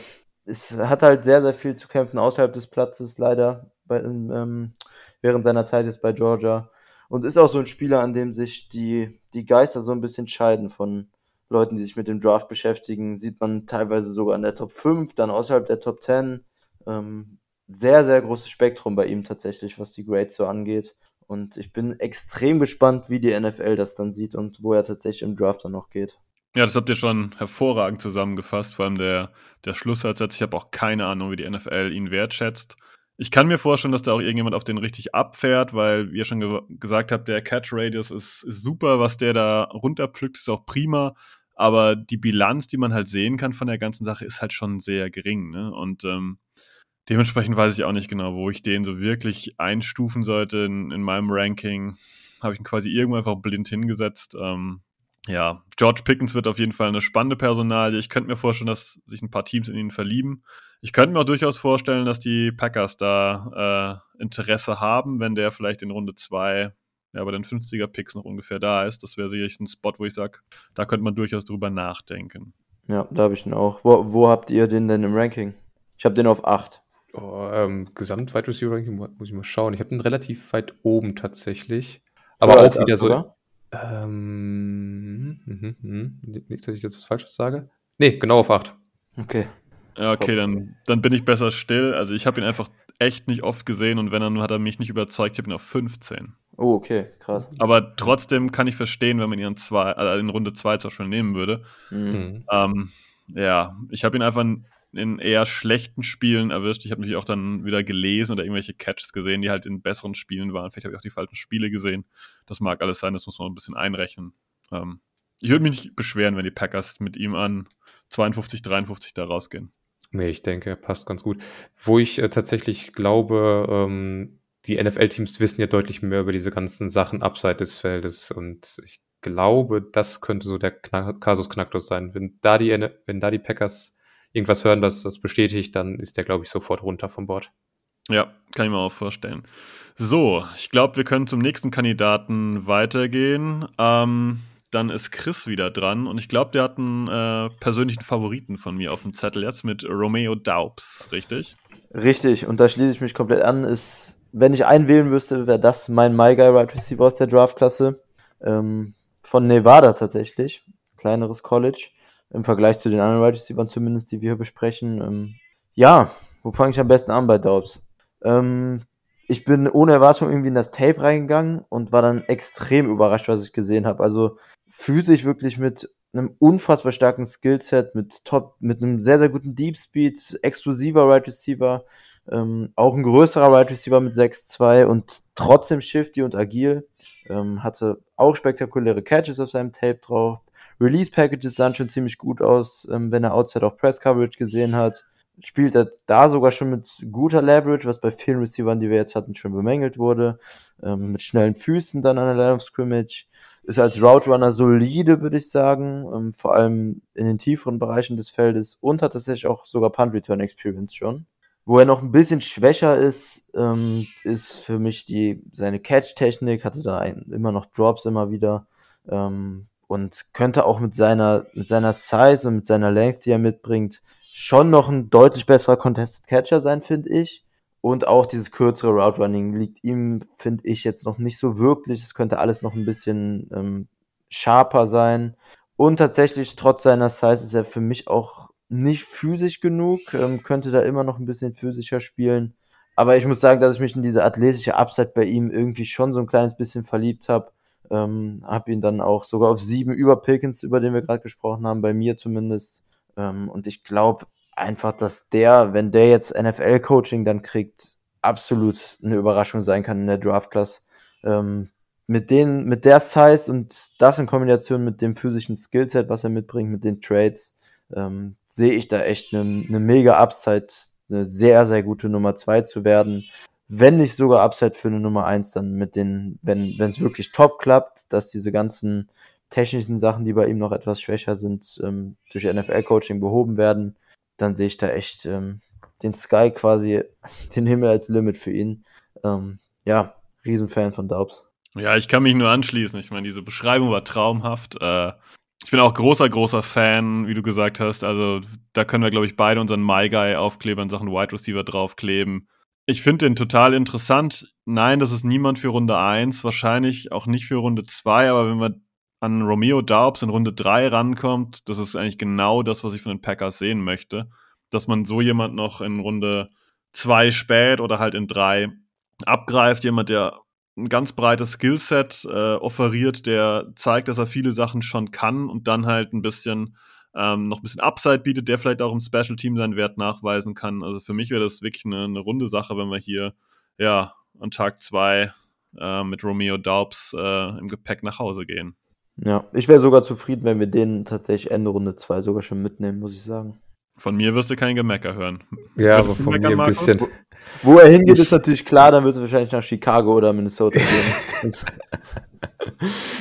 es hat halt sehr, sehr viel zu kämpfen außerhalb des Platzes, leider, bei, ähm, während seiner Zeit jetzt bei Georgia. Und ist auch so ein Spieler, an dem sich die, die Geister so ein bisschen scheiden von Leuten, die sich mit dem Draft beschäftigen. Sieht man teilweise sogar in der Top 5, dann außerhalb der Top 10. Ähm, sehr, sehr großes Spektrum bei ihm tatsächlich, was die Grades so angeht. Und ich bin extrem gespannt, wie die NFL das dann sieht und wo er tatsächlich im Draft dann noch geht. Ja, das habt ihr schon hervorragend zusammengefasst, vor allem der, der Schlusssatz. Ich habe auch keine Ahnung, wie die NFL ihn wertschätzt. Ich kann mir vorstellen, dass da auch irgendjemand auf den richtig abfährt, weil, wie ihr schon ge gesagt habt, der Catch Radius ist, ist super, was der da runterpflückt, ist auch prima. Aber die Bilanz, die man halt sehen kann von der ganzen Sache, ist halt schon sehr gering. Ne? Und ähm, dementsprechend weiß ich auch nicht genau, wo ich den so wirklich einstufen sollte in, in meinem Ranking. Habe ich ihn quasi irgendwo einfach blind hingesetzt. Ähm, ja, George Pickens wird auf jeden Fall eine spannende Personalie. Ich könnte mir vorstellen, dass sich ein paar Teams in ihn verlieben. Ich könnte mir auch durchaus vorstellen, dass die Packers da äh, Interesse haben, wenn der vielleicht in Runde 2 ja, bei den 50er-Picks noch ungefähr da ist. Das wäre sicherlich ein Spot, wo ich sage, da könnte man durchaus drüber nachdenken. Ja, da habe ich ihn auch. Wo, wo habt ihr den denn im Ranking? Ich habe den auf 8. Oh, ähm, Gesamt Wide Receiver Ranking muss ich mal schauen. Ich habe den relativ weit oben tatsächlich. Aber Oder auch wieder so. Sogar? Ähm, mh, mh. Nicht, dass ich jetzt was Falsches sage. Nee, genau auf 8. Okay. Ja, okay, dann, dann bin ich besser still. Also ich habe ihn einfach echt nicht oft gesehen und wenn dann hat er mich nicht überzeugt. Ich habe ihn auf 15. Oh, okay, krass. Aber trotzdem kann ich verstehen, wenn man ihn in, zwei, äh, in Runde 2 zum Beispiel nehmen würde. Mhm. Ähm, ja, ich habe ihn einfach in eher schlechten Spielen erwischt. Ich habe natürlich auch dann wieder gelesen oder irgendwelche Catches gesehen, die halt in besseren Spielen waren. Vielleicht habe ich auch die falschen Spiele gesehen. Das mag alles sein, das muss man ein bisschen einrechnen. Ähm, ich würde mich nicht beschweren, wenn die Packers mit ihm an 52, 53 da rausgehen. Nee, ich denke, passt ganz gut. Wo ich äh, tatsächlich glaube, ähm, die NFL-Teams wissen ja deutlich mehr über diese ganzen Sachen abseits des Feldes und ich glaube, das könnte so der Knack Knacktus sein. Wenn da die, wenn da die Packers irgendwas hören, das das bestätigt, dann ist der, glaube ich, sofort runter vom Bord. Ja, kann ich mir auch vorstellen. So, ich glaube, wir können zum nächsten Kandidaten weitergehen. Ähm, dann ist Chris wieder dran und ich glaube, der hat einen äh, persönlichen Favoriten von mir auf dem Zettel jetzt mit Romeo Daubs, richtig? Richtig, und da schließe ich mich komplett an. Ist, wenn ich einen wählen wüsste, wäre das mein My Guy Right Receiver aus der Draftklasse. Ähm, von Nevada tatsächlich. Kleineres College. Im Vergleich zu den anderen Right Receivers zumindest, die wir hier besprechen. Ähm, ja, wo fange ich am besten an bei Daubs? Ähm, ich bin ohne Erwartung irgendwie in das Tape reingegangen und war dann extrem überrascht, was ich gesehen habe. Also physisch wirklich mit einem unfassbar starken Skillset, mit top, mit einem sehr, sehr guten Deep Speed, explosiver Right Receiver, ähm, auch ein größerer Right Receiver mit 6'2 und trotzdem shifty und agil. Ähm, hatte auch spektakuläre Catches auf seinem Tape drauf. Release Packages sahen schon ziemlich gut aus, ähm, wenn er Outside of Press Coverage gesehen hat. Spielt er da sogar schon mit guter Leverage, was bei vielen Receivern, die wir jetzt hatten, schon bemängelt wurde. Ähm, mit schnellen Füßen dann an der Line of Scrimmage ist als Route Runner solide, würde ich sagen, ähm, vor allem in den tieferen Bereichen des Feldes und hat tatsächlich auch sogar Punt Return Experience schon. Wo er noch ein bisschen schwächer ist, ähm, ist für mich die seine Catch-Technik, hatte da ein, immer noch Drops immer wieder ähm, und könnte auch mit seiner mit seiner Size und mit seiner Length, die er mitbringt, schon noch ein deutlich besserer Contested Catcher sein, finde ich. Und auch dieses kürzere Route Running liegt ihm, finde ich, jetzt noch nicht so wirklich. Es könnte alles noch ein bisschen ähm, sharper sein. Und tatsächlich, trotz seiner Size, ist er für mich auch nicht physisch genug. Ähm, könnte da immer noch ein bisschen physischer spielen. Aber ich muss sagen, dass ich mich in diese athletische Upside bei ihm irgendwie schon so ein kleines bisschen verliebt habe. Ähm, habe ihn dann auch sogar auf sieben über Pickens, über den wir gerade gesprochen haben, bei mir zumindest. Ähm, und ich glaube, einfach, dass der, wenn der jetzt NFL-Coaching dann kriegt, absolut eine Überraschung sein kann in der Draft-Class. Ähm, mit den, mit der Size und das in Kombination mit dem physischen Skillset, was er mitbringt, mit den Trades, ähm, sehe ich da echt eine, eine mega Upside, eine sehr, sehr gute Nummer zwei zu werden. Wenn nicht sogar Upside für eine Nummer eins, dann mit den, wenn, es wirklich top klappt, dass diese ganzen technischen Sachen, die bei ihm noch etwas schwächer sind, ähm, durch NFL-Coaching behoben werden dann sehe ich da echt ähm, den Sky quasi, den Himmel als Limit für ihn. Ähm, ja, Riesenfan von Daubs. Ja, ich kann mich nur anschließen. Ich meine, diese Beschreibung war traumhaft. Äh, ich bin auch großer, großer Fan, wie du gesagt hast. Also da können wir, glaube ich, beide unseren My Guy Aufkleber in Sachen Wide Receiver draufkleben. Ich finde den total interessant. Nein, das ist niemand für Runde 1, wahrscheinlich auch nicht für Runde 2, aber wenn wir an Romeo Daubs in Runde 3 rankommt, das ist eigentlich genau das, was ich von den Packers sehen möchte. Dass man so jemand noch in Runde 2 spät oder halt in 3 abgreift, jemand, der ein ganz breites Skillset äh, offeriert, der zeigt, dass er viele Sachen schon kann und dann halt ein bisschen ähm, noch ein bisschen Upside bietet, der vielleicht auch im Special Team seinen Wert nachweisen kann. Also für mich wäre das wirklich eine, eine runde Sache, wenn wir hier ja an Tag zwei äh, mit Romeo Daubs äh, im Gepäck nach Hause gehen. Ja, ich wäre sogar zufrieden, wenn wir den tatsächlich Ende Runde 2 sogar schon mitnehmen, muss ich sagen. Von mir wirst du kein Gemecker hören. Ja, aber von mir ein bisschen. Wo, er hingeht, ist natürlich klar, dann wird es wahrscheinlich nach Chicago oder Minnesota gehen.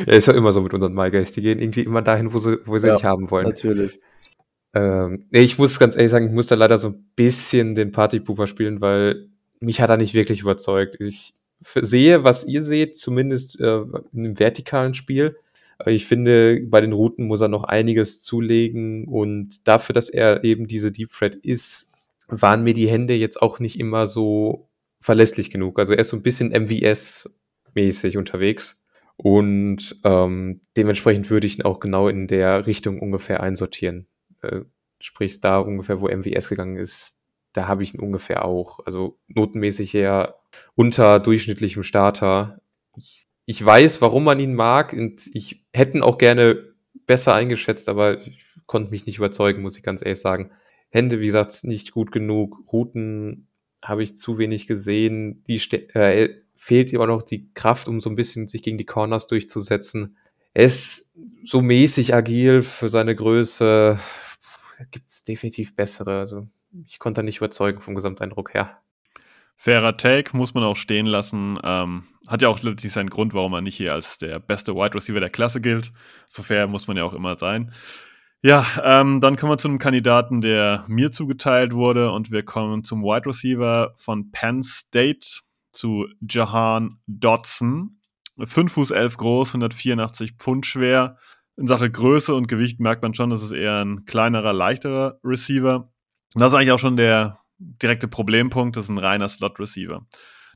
ja, ist ja immer so mit unseren MyGuys. Die gehen irgendwie immer dahin, wo sie, wo sie ja, dich haben wollen. Natürlich. Ähm, ich muss ganz ehrlich sagen, ich muss da leider so ein bisschen den Partypooper spielen, weil mich hat er nicht wirklich überzeugt. Ich sehe, was ihr seht, zumindest äh, im vertikalen Spiel. Ich finde, bei den Routen muss er noch einiges zulegen und dafür, dass er eben diese Deep Thread ist, waren mir die Hände jetzt auch nicht immer so verlässlich genug. Also er ist so ein bisschen MVS-mäßig unterwegs und ähm, dementsprechend würde ich ihn auch genau in der Richtung ungefähr einsortieren. Äh, sprich, da ungefähr, wo MVS gegangen ist, da habe ich ihn ungefähr auch. Also notenmäßig eher unter durchschnittlichem Starter. Ich, ich weiß, warum man ihn mag und ich hätte ihn auch gerne besser eingeschätzt, aber ich konnte mich nicht überzeugen, muss ich ganz ehrlich sagen. Hände, wie gesagt, nicht gut genug. Routen habe ich zu wenig gesehen. Die äh, fehlt auch noch die Kraft, um so ein bisschen sich gegen die Corners durchzusetzen. Er ist so mäßig agil für seine Größe. Gibt es definitiv bessere. Also ich konnte nicht überzeugen vom Gesamteindruck her. Fairer Take muss man auch stehen lassen. Ähm, hat ja auch letztlich seinen Grund, warum er nicht hier als der beste Wide Receiver der Klasse gilt. So fair muss man ja auch immer sein. Ja, ähm, dann kommen wir zu einem Kandidaten, der mir zugeteilt wurde und wir kommen zum Wide Receiver von Penn State zu Jahan Dodson. 5 Fuß 11 groß, 184 Pfund schwer. In Sache Größe und Gewicht merkt man schon, dass es eher ein kleinerer, leichterer Receiver. Und das ist eigentlich auch schon der direkte Problempunkt, das ist ein reiner Slot-Receiver.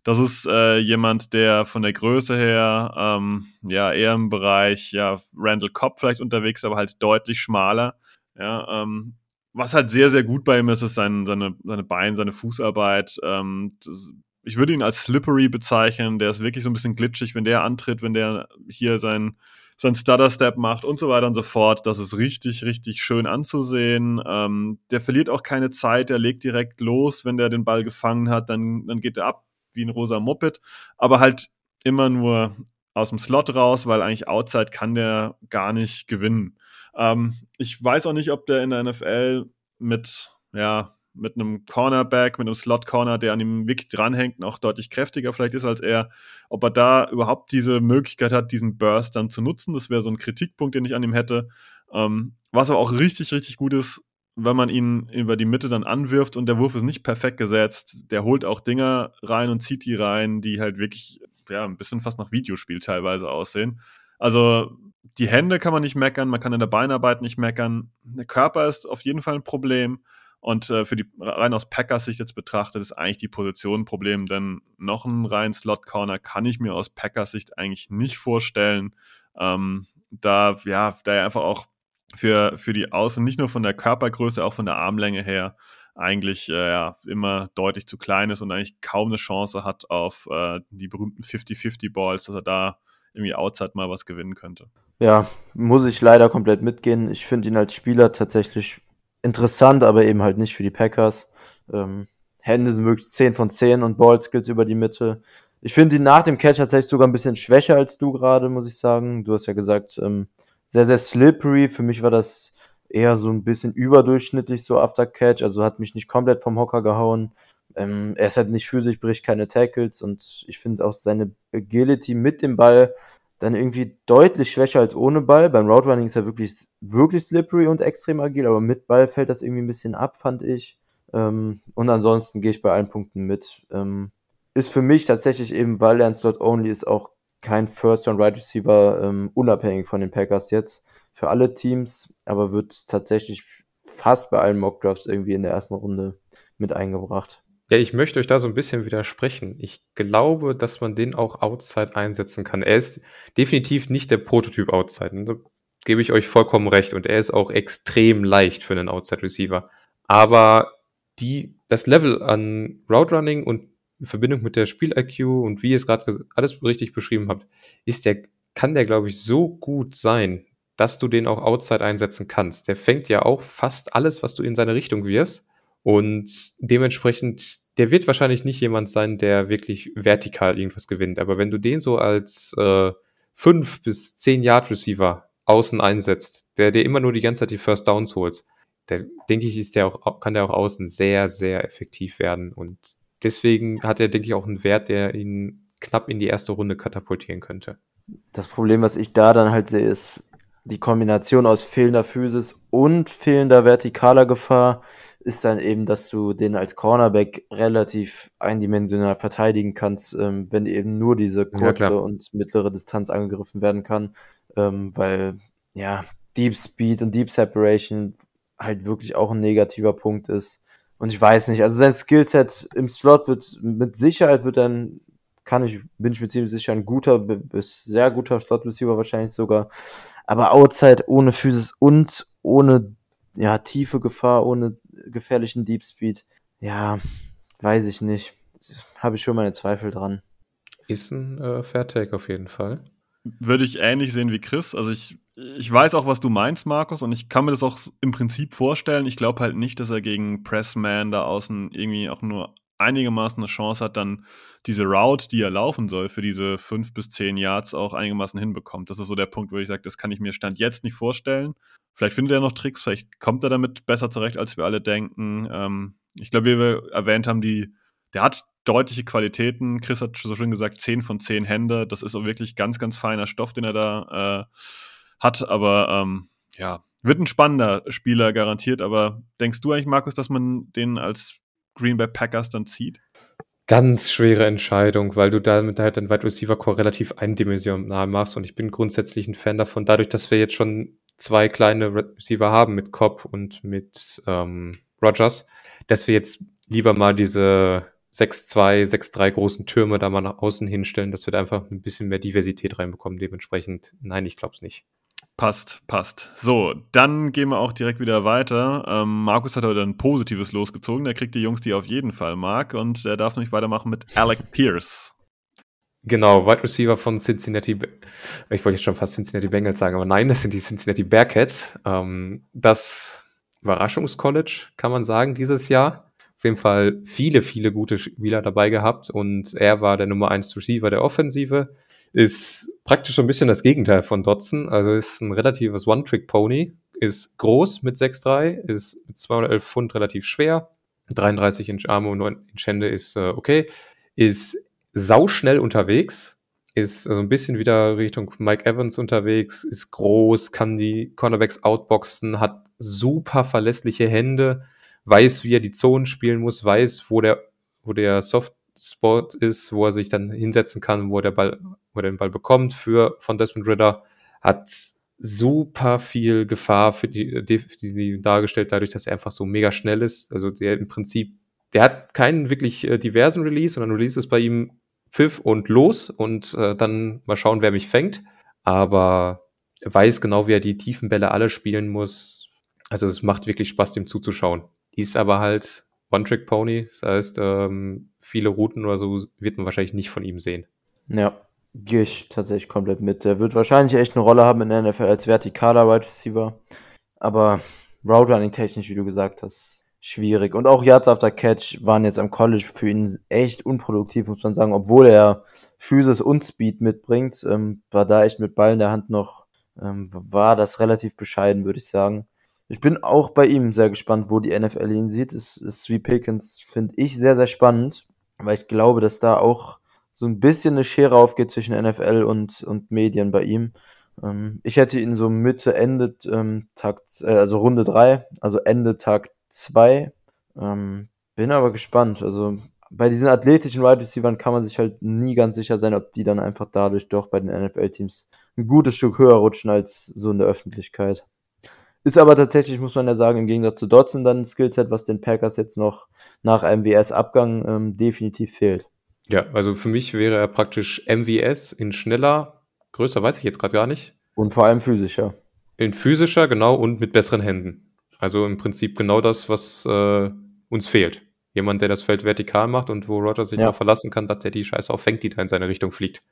Das ist äh, jemand, der von der Größe her ähm, ja eher im Bereich ja, Randall Cobb vielleicht unterwegs, aber halt deutlich schmaler. Ja, ähm, was halt sehr, sehr gut bei ihm ist, ist sein, seine, seine Beine, seine Fußarbeit. Ähm, das, ich würde ihn als slippery bezeichnen. Der ist wirklich so ein bisschen glitschig, wenn der antritt, wenn der hier sein, sein Stutter-Step macht und so weiter und so fort. Das ist richtig, richtig schön anzusehen. Ähm, der verliert auch keine Zeit, der legt direkt los. Wenn der den Ball gefangen hat, dann, dann geht er ab wie ein rosa Moped. Aber halt immer nur aus dem Slot raus, weil eigentlich Outside kann der gar nicht gewinnen. Ähm, ich weiß auch nicht, ob der in der NFL mit, ja, mit einem Cornerback, mit einem Slot-Corner, der an ihm wirklich dranhängt, noch deutlich kräftiger vielleicht ist als er, ob er da überhaupt diese Möglichkeit hat, diesen Burst dann zu nutzen. Das wäre so ein Kritikpunkt, den ich an ihm hätte. Ähm, was aber auch richtig, richtig gut ist, wenn man ihn über die Mitte dann anwirft und der Wurf ist nicht perfekt gesetzt, der holt auch Dinger rein und zieht die rein, die halt wirklich ja, ein bisschen fast nach Videospiel teilweise aussehen. Also die Hände kann man nicht meckern, man kann in der Beinarbeit nicht meckern. Der Körper ist auf jeden Fall ein Problem. Und äh, für die rein aus Packers Sicht jetzt betrachtet, ist eigentlich die Position ein Problem, denn noch einen reinen Slot-Corner kann ich mir aus Packers Sicht eigentlich nicht vorstellen. Ähm, da, ja, da er einfach auch für, für die Außen nicht nur von der Körpergröße, auch von der Armlänge her eigentlich äh, ja, immer deutlich zu klein ist und eigentlich kaum eine Chance hat auf äh, die berühmten 50-50 Balls, dass er da irgendwie outside mal was gewinnen könnte. Ja, muss ich leider komplett mitgehen. Ich finde ihn als Spieler tatsächlich interessant, aber eben halt nicht für die Packers. Ähm, Hände sind wirklich 10 von 10 und Ballskills über die Mitte. Ich finde ihn nach dem Catch tatsächlich sogar ein bisschen schwächer als du gerade, muss ich sagen. Du hast ja gesagt, ähm, sehr, sehr slippery. Für mich war das eher so ein bisschen überdurchschnittlich so after Catch, also hat mich nicht komplett vom Hocker gehauen. Ähm, er ist halt nicht physisch, bricht keine Tackles und ich finde auch seine Agility mit dem Ball dann irgendwie deutlich schwächer als ohne Ball. Beim Route Running ist er wirklich, wirklich slippery und extrem agil, aber mit Ball fällt das irgendwie ein bisschen ab, fand ich. Ähm, und ansonsten gehe ich bei allen Punkten mit. Ähm, ist für mich tatsächlich eben, weil er ein Slot Only ist, auch kein First und Right Receiver, ähm, unabhängig von den Packers jetzt für alle Teams, aber wird tatsächlich fast bei allen Mock Drafts irgendwie in der ersten Runde mit eingebracht. Ja, ich möchte euch da so ein bisschen widersprechen. Ich glaube, dass man den auch Outside einsetzen kann. Er ist definitiv nicht der Prototyp Outside. Da gebe ich euch vollkommen recht. Und er ist auch extrem leicht für einen Outside Receiver. Aber die, das Level an Route Running und in Verbindung mit der Spiel-IQ und wie ihr es gerade alles richtig beschrieben habt, ist der, kann der, glaube ich, so gut sein, dass du den auch outside einsetzen kannst. Der fängt ja auch fast alles, was du in seine Richtung wirfst. Und dementsprechend, der wird wahrscheinlich nicht jemand sein, der wirklich vertikal irgendwas gewinnt. Aber wenn du den so als äh, 5 bis 10 Yard Receiver außen einsetzt, der dir immer nur die ganze Zeit die First Downs holst, der, denke ich, ist der auch, kann der auch außen sehr, sehr effektiv werden. Und deswegen hat er, denke ich, auch einen Wert, der ihn knapp in die erste Runde katapultieren könnte. Das Problem, was ich da dann halt sehe, ist die Kombination aus fehlender Physis und fehlender vertikaler Gefahr ist dann eben, dass du den als Cornerback relativ eindimensional verteidigen kannst, ähm, wenn eben nur diese kurze ja, und mittlere Distanz angegriffen werden kann, ähm, weil ja Deep Speed und Deep Separation halt wirklich auch ein negativer Punkt ist. Und ich weiß nicht, also sein Skillset im Slot wird mit Sicherheit wird dann, kann ich, bin ich mir ziemlich sicher, ein guter bis sehr guter Slot-Receiver wahrscheinlich sogar. Aber Outside ohne Physis und ohne ja, tiefe Gefahr, ohne gefährlichen Deep Speed, ja, weiß ich nicht. Habe ich schon meine Zweifel dran. Ist ein äh, Fair Take auf jeden Fall. Würde ich ähnlich sehen wie Chris. Also ich ich weiß auch, was du meinst, Markus, und ich kann mir das auch im Prinzip vorstellen. Ich glaube halt nicht, dass er gegen Pressman da außen irgendwie auch nur einigermaßen eine Chance hat, dann diese Route, die er laufen soll, für diese fünf bis zehn Yards auch einigermaßen hinbekommt. Das ist so der Punkt, wo ich sage, das kann ich mir Stand jetzt nicht vorstellen. Vielleicht findet er noch Tricks, vielleicht kommt er damit besser zurecht, als wir alle denken. Ähm, ich glaube, wie wir erwähnt haben, die, der hat deutliche Qualitäten. Chris hat so schön gesagt, 10 von 10 Hände. Das ist auch wirklich ganz, ganz feiner Stoff, den er da äh, hat. Aber ähm, ja, wird ein spannender Spieler garantiert. Aber denkst du eigentlich, Markus, dass man den als Green Bay Packers dann zieht? Ganz schwere Entscheidung, weil du damit halt den Wide Receiver Core relativ eindimensional machst und ich bin grundsätzlich ein Fan davon, dadurch, dass wir jetzt schon zwei kleine Receiver haben mit Cobb und mit ähm, Rogers, dass wir jetzt lieber mal diese 6-2, 6-3 großen Türme da mal nach außen hinstellen, dass wir da einfach ein bisschen mehr Diversität reinbekommen. Dementsprechend, nein, ich glaube es nicht. Passt, passt. So, dann gehen wir auch direkt wieder weiter. Ähm, Markus hat heute ein positives losgezogen. Der kriegt die Jungs, die er auf jeden Fall mag. Und der darf nicht weitermachen mit Alec Pierce. Genau, Wide Receiver von Cincinnati. Ich wollte jetzt schon fast Cincinnati Bengals sagen, aber nein, das sind die Cincinnati Bearcats. Ähm, das Überraschungscollege, kann man sagen, dieses Jahr. Auf jeden Fall viele, viele gute Spieler dabei gehabt und er war der Nummer 1 Receiver der Offensive ist praktisch so ein bisschen das Gegenteil von Dotson. Also ist ein relatives One-Trick-Pony. Ist groß mit 6'3, ist mit 211 Pfund relativ schwer. 33 Inch Arme und 9 Inch Hände ist äh, okay. Ist sauschnell unterwegs. Ist so ein bisschen wieder Richtung Mike Evans unterwegs. Ist groß, kann die Cornerbacks outboxen, hat super verlässliche Hände, weiß, wie er die Zonen spielen muss, weiß, wo der, wo der Soft Spot ist, wo er sich dann hinsetzen kann, wo der Ball, wo er den Ball bekommt für von Desmond Ritter, hat super viel Gefahr für die, die, die dargestellt, dadurch, dass er einfach so mega schnell ist. Also der im Prinzip, der hat keinen wirklich äh, diversen Release, sondern Release ist bei ihm Pfiff und los und äh, dann mal schauen, wer mich fängt. Aber er weiß genau, wie er die tiefen Bälle alle spielen muss. Also es macht wirklich Spaß, dem zuzuschauen. Ist aber halt One-Trick-Pony, das heißt, ähm, viele Routen oder so wird man wahrscheinlich nicht von ihm sehen. Ja, gehe ich tatsächlich komplett mit. Der wird wahrscheinlich echt eine Rolle haben in der NFL als vertikaler Wide Receiver. Aber Route Running technisch, wie du gesagt hast, schwierig. Und auch Yards after Catch waren jetzt am College für ihn echt unproduktiv, muss man sagen. Obwohl er Physis und Speed mitbringt, ähm, war da echt mit Ball in der Hand noch, ähm, war das relativ bescheiden, würde ich sagen. Ich bin auch bei ihm sehr gespannt, wo die NFL ihn sieht. Es ist Sweet Pickens, finde ich, sehr, sehr spannend weil ich glaube, dass da auch so ein bisschen eine Schere aufgeht zwischen NFL und, und Medien bei ihm. Ähm, ich hätte ihn so Mitte, Ende ähm, Tag, äh, also Runde drei, also Ende Tag zwei. Ähm, bin aber gespannt. Also bei diesen athletischen Wide Receivers kann man sich halt nie ganz sicher sein, ob die dann einfach dadurch doch bei den NFL-Teams ein gutes Stück höher rutschen als so in der Öffentlichkeit. Ist aber tatsächlich, muss man ja sagen, im Gegensatz zu Dodson dann ein Skillset, was den Packers jetzt noch nach MWS-Abgang ähm, definitiv fehlt. Ja, also für mich wäre er praktisch MWS in schneller, größer weiß ich jetzt gerade gar nicht. Und vor allem physischer. In physischer, genau, und mit besseren Händen. Also im Prinzip genau das, was äh, uns fehlt Jemand, der das Feld vertikal macht und wo Rogers sich Ja. darauf verlassen kann, dass der die Scheiße auch fängt, die da in seine Richtung fliegt.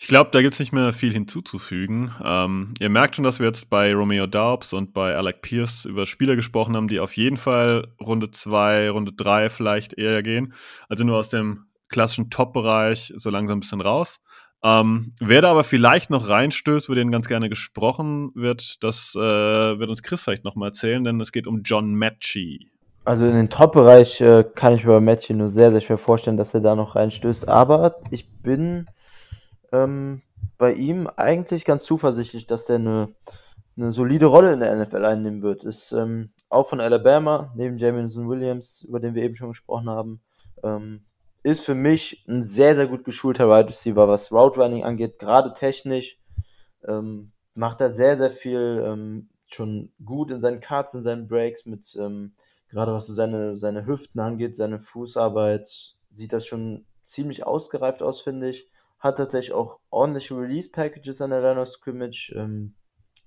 Ich glaube, da gibt es nicht mehr viel hinzuzufügen. Ähm, ihr merkt schon, dass wir jetzt bei Romeo Daubs und bei Alec Pierce über Spieler gesprochen haben, die auf jeden Fall Runde 2, Runde 3 vielleicht eher gehen. Also nur aus dem klassischen Top-Bereich so langsam ein bisschen raus. Ähm, wer da aber vielleicht noch reinstößt, über den ganz gerne gesprochen wird, das äh, wird uns Chris vielleicht nochmal erzählen, denn es geht um John Matchy. Also in den Top-Bereich äh, kann ich mir bei Matthew nur sehr, sehr schwer vorstellen, dass er da noch reinstößt. Aber ich bin ähm, bei ihm eigentlich ganz zuversichtlich, dass er eine, eine solide Rolle in der NFL einnehmen wird. Ist ähm, auch von Alabama, neben Jamison Williams, über den wir eben schon gesprochen haben. Ähm, ist für mich ein sehr, sehr gut geschulter Wide Receiver, was Route Running angeht, gerade technisch. Ähm, macht er sehr, sehr viel ähm, schon gut in seinen Cuts, in seinen Breaks, mit ähm, gerade was so seine, seine Hüften angeht, seine Fußarbeit, sieht das schon ziemlich ausgereift aus, finde ich. Hat tatsächlich auch ordentliche Release-Packages an der Line of Scrimmage, ähm,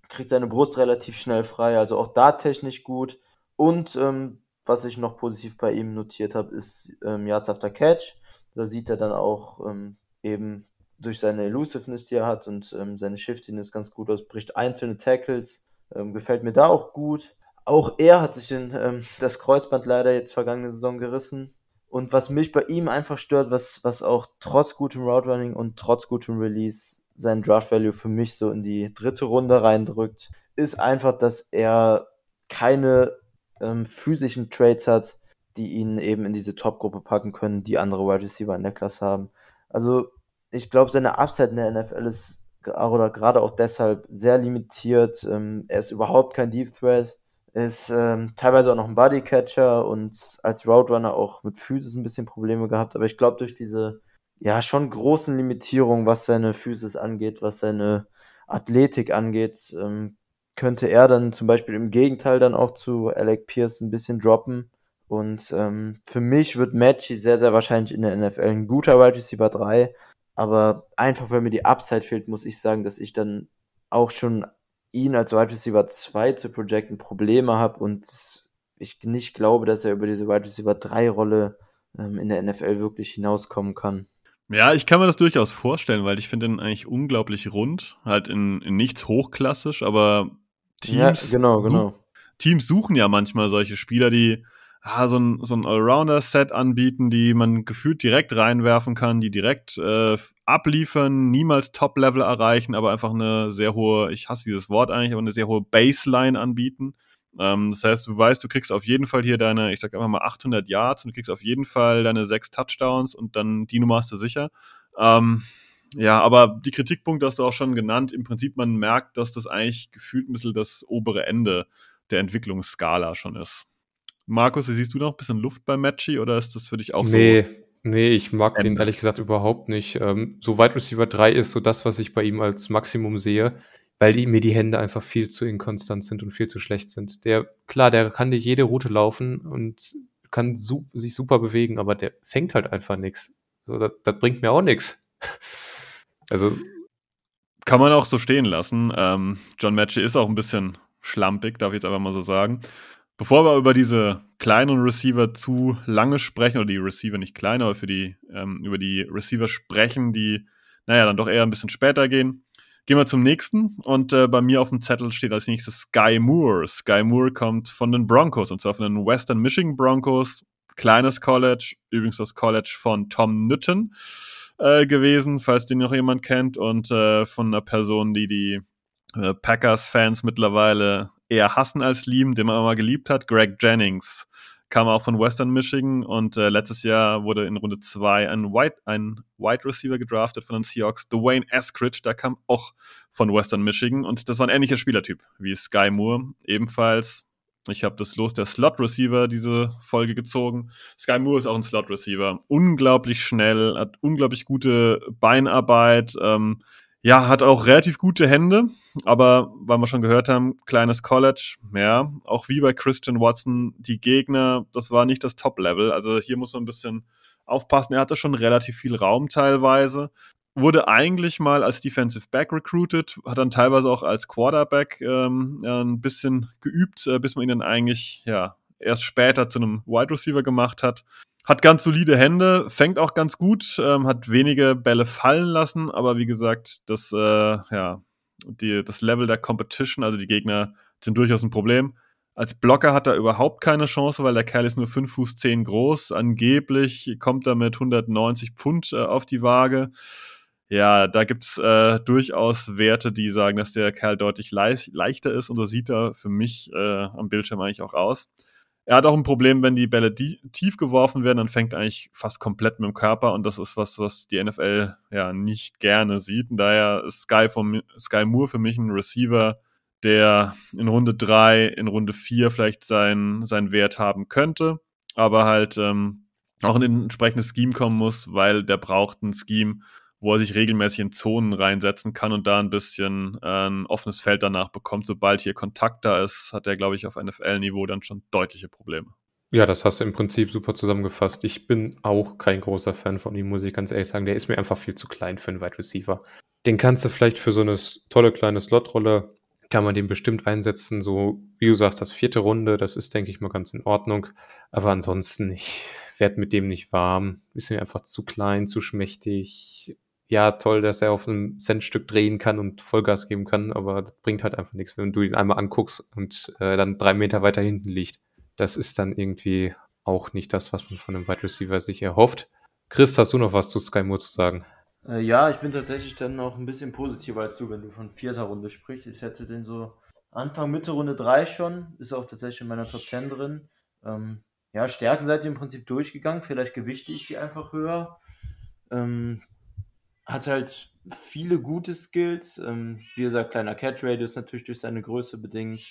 kriegt seine Brust relativ schnell frei, also auch da technisch gut. Und ähm, was ich noch positiv bei ihm notiert habe, ist ähm, Yards after Catch. Da sieht er dann auch ähm, eben durch seine Elusiveness, die er hat und ähm, seine Shiftiness ganz gut aus, bricht einzelne Tackles, ähm, gefällt mir da auch gut. Auch er hat sich in, ähm, das Kreuzband leider jetzt vergangene Saison gerissen. Und was mich bei ihm einfach stört, was, was auch trotz gutem Route Running und trotz gutem Release sein Draft Value für mich so in die dritte Runde reindrückt, ist einfach, dass er keine ähm, physischen Traits hat, die ihn eben in diese Top-Gruppe packen können, die andere Wide Receiver in der Klasse haben. Also ich glaube, seine Upside in der NFL ist oder gerade auch deshalb sehr limitiert. Ähm, er ist überhaupt kein Deep Threat, ist ähm, teilweise auch noch ein Bodycatcher und als Route Runner auch mit Physis ein bisschen Probleme gehabt. Aber ich glaube, durch diese ja schon großen Limitierungen, was seine Physis angeht, was seine Athletik angeht, ähm, könnte er dann zum Beispiel im Gegenteil dann auch zu Alec Pierce ein bisschen droppen. Und ähm, für mich wird Matchy sehr, sehr wahrscheinlich in der NFL ein guter Wide Receiver 3. Aber einfach, weil mir die Upside fehlt, muss ich sagen, dass ich dann auch schon ihn als Wide Receiver 2 zu projecten Probleme habe und ich nicht glaube, dass er über diese Wide Receiver 3 Rolle ähm, in der NFL wirklich hinauskommen kann. Ja, ich kann mir das durchaus vorstellen, weil ich finde ihn eigentlich unglaublich rund, halt in, in nichts hochklassisch, aber Teams, ja, genau, genau. Teams suchen ja manchmal solche Spieler, die ah, so ein, so ein Allrounder-Set anbieten, die man gefühlt direkt reinwerfen kann, die direkt äh, abliefern, niemals Top-Level erreichen, aber einfach eine sehr hohe, ich hasse dieses Wort eigentlich, aber eine sehr hohe Baseline anbieten. Ähm, das heißt, du weißt, du kriegst auf jeden Fall hier deine, ich sag einfach mal 800 Yards und du kriegst auf jeden Fall deine sechs Touchdowns und dann die Nummer hast du sicher. Ähm, ja, aber die Kritikpunkte hast du auch schon genannt. Im Prinzip, man merkt, dass das eigentlich gefühlt ein bisschen das obere Ende der Entwicklungsskala schon ist. Markus, siehst du noch ein bisschen Luft bei Matchy oder ist das für dich auch nee, so? Nee, ich mag Ähm. den ehrlich gesagt überhaupt nicht. Ähm, so Wide Receiver 3 ist so das, was ich bei ihm als Maximum sehe, weil die, mir die Hände einfach viel zu inkonstant sind und viel zu schlecht sind. Der, klar, der kann dir jede Route laufen und kann su sich super bewegen, aber der fängt halt einfach nichts. So, das, das bringt mir auch nichts. Also, Kann man auch so stehen lassen. Ähm, John Matchy ist auch ein bisschen schlampig, darf ich jetzt einfach mal so sagen. Bevor wir über diese kleinen Receiver zu lange sprechen, oder die Receiver nicht klein, aber für die, ähm, über die Receiver sprechen, die, naja, dann doch eher ein bisschen später gehen, gehen wir zum nächsten. Und äh, bei mir auf dem Zettel steht als nächstes Sky Moore. Sky Moore kommt von den Broncos, und zwar von den Western Michigan Broncos. Kleines College, übrigens das College von Tom Nütten äh, gewesen, falls den noch jemand kennt, und äh, von einer Person, die die äh, Packers-Fans mittlerweile eher hassen als lieben, den man aber mal geliebt hat, Greg Jennings. Kam auch von Western Michigan und äh, letztes Jahr wurde in Runde 2 ein Wide, ein Wide Receiver gedraftet von den Seahawks, Dwayne Eskridge, der kam auch von Western Michigan und das war ein ähnlicher Spielertyp wie Sky Moore, ebenfalls. Ich habe das Los der Slot Receiver diese Folge gezogen. Sky Moore ist auch ein Slot Receiver. Unglaublich schnell, hat unglaublich gute Beinarbeit, ähm, ja, hat auch relativ gute Hände, aber weil wir schon gehört haben, kleines College, ja, auch wie bei Christian Watson, die Gegner, das war nicht das Top-Level. Also hier muss man ein bisschen aufpassen. Er hatte schon relativ viel Raum teilweise. Wurde eigentlich mal als Defensive Back recruited, hat dann teilweise auch als Quarterback ähm, ein bisschen geübt, äh, bis man ihn dann eigentlich ja erst später zu einem Wide Receiver gemacht hat. Hat ganz solide Hände, fängt auch ganz gut, ähm, hat wenige Bälle fallen lassen, aber wie gesagt, das, äh, ja, die, das Level der Competition, also die Gegner sind durchaus ein Problem. Als Blocker hat er überhaupt keine Chance, weil der Kerl ist nur 5 Fuß 10 groß. Angeblich kommt er mit 190 Pfund äh, auf die Waage. Ja, da gibt es äh, durchaus Werte, die sagen, dass der Kerl deutlich leicht, leichter ist und so sieht er für mich äh, am Bildschirm eigentlich auch aus. Er hat auch ein Problem, wenn die Bälle tief geworfen werden, dann fängt er eigentlich fast komplett mit dem Körper und das ist was, was die NFL ja nicht gerne sieht. Und daher ist Sky, vom, Sky Moore für mich ein Receiver, der in Runde 3, in Runde 4 vielleicht seinen, seinen Wert haben könnte, aber halt ähm, auch in ein entsprechendes Scheme kommen muss, weil der braucht ein Scheme, wo er sich regelmäßig in Zonen reinsetzen kann und da ein bisschen äh, ein offenes Feld danach bekommt. Sobald hier Kontakt da ist, hat er, glaube ich, auf NFL-Niveau dann schon deutliche Probleme. Ja, das hast du im Prinzip super zusammengefasst. Ich bin auch kein großer Fan von ihm, muss ich ganz ehrlich sagen. Der ist mir einfach viel zu klein für einen Wide Receiver. Den kannst du vielleicht für so eine tolle kleine Slotrolle, kann man den bestimmt einsetzen. So, wie du sagst, das vierte Runde, das ist, denke ich mal, ganz in Ordnung. Aber ansonsten, ich werde mit dem nicht warm. Ist mir einfach zu klein, zu schmächtig ja, toll, dass er auf einem Centstück drehen kann und Vollgas geben kann, aber das bringt halt einfach nichts, wenn du ihn einmal anguckst und äh, dann drei Meter weiter hinten liegt. Das ist dann irgendwie auch nicht das, was man von einem Wide Receiver sich erhofft. Chris, hast du noch was zu Sky Moore zu sagen? Äh, ja, ich bin tatsächlich dann noch ein bisschen positiver als du, wenn du von vierter Runde sprichst. Ich hätte den so Anfang, Mitte Runde 3 schon, ist auch tatsächlich in meiner Top 10 drin. Ähm, ja, Stärken seid ihr im Prinzip durchgegangen, vielleicht gewichte ich die einfach höher. Ähm, hat halt viele gute Skills. Ähm, wie gesagt, kleiner Catch Radius natürlich durch seine Größe bedingt.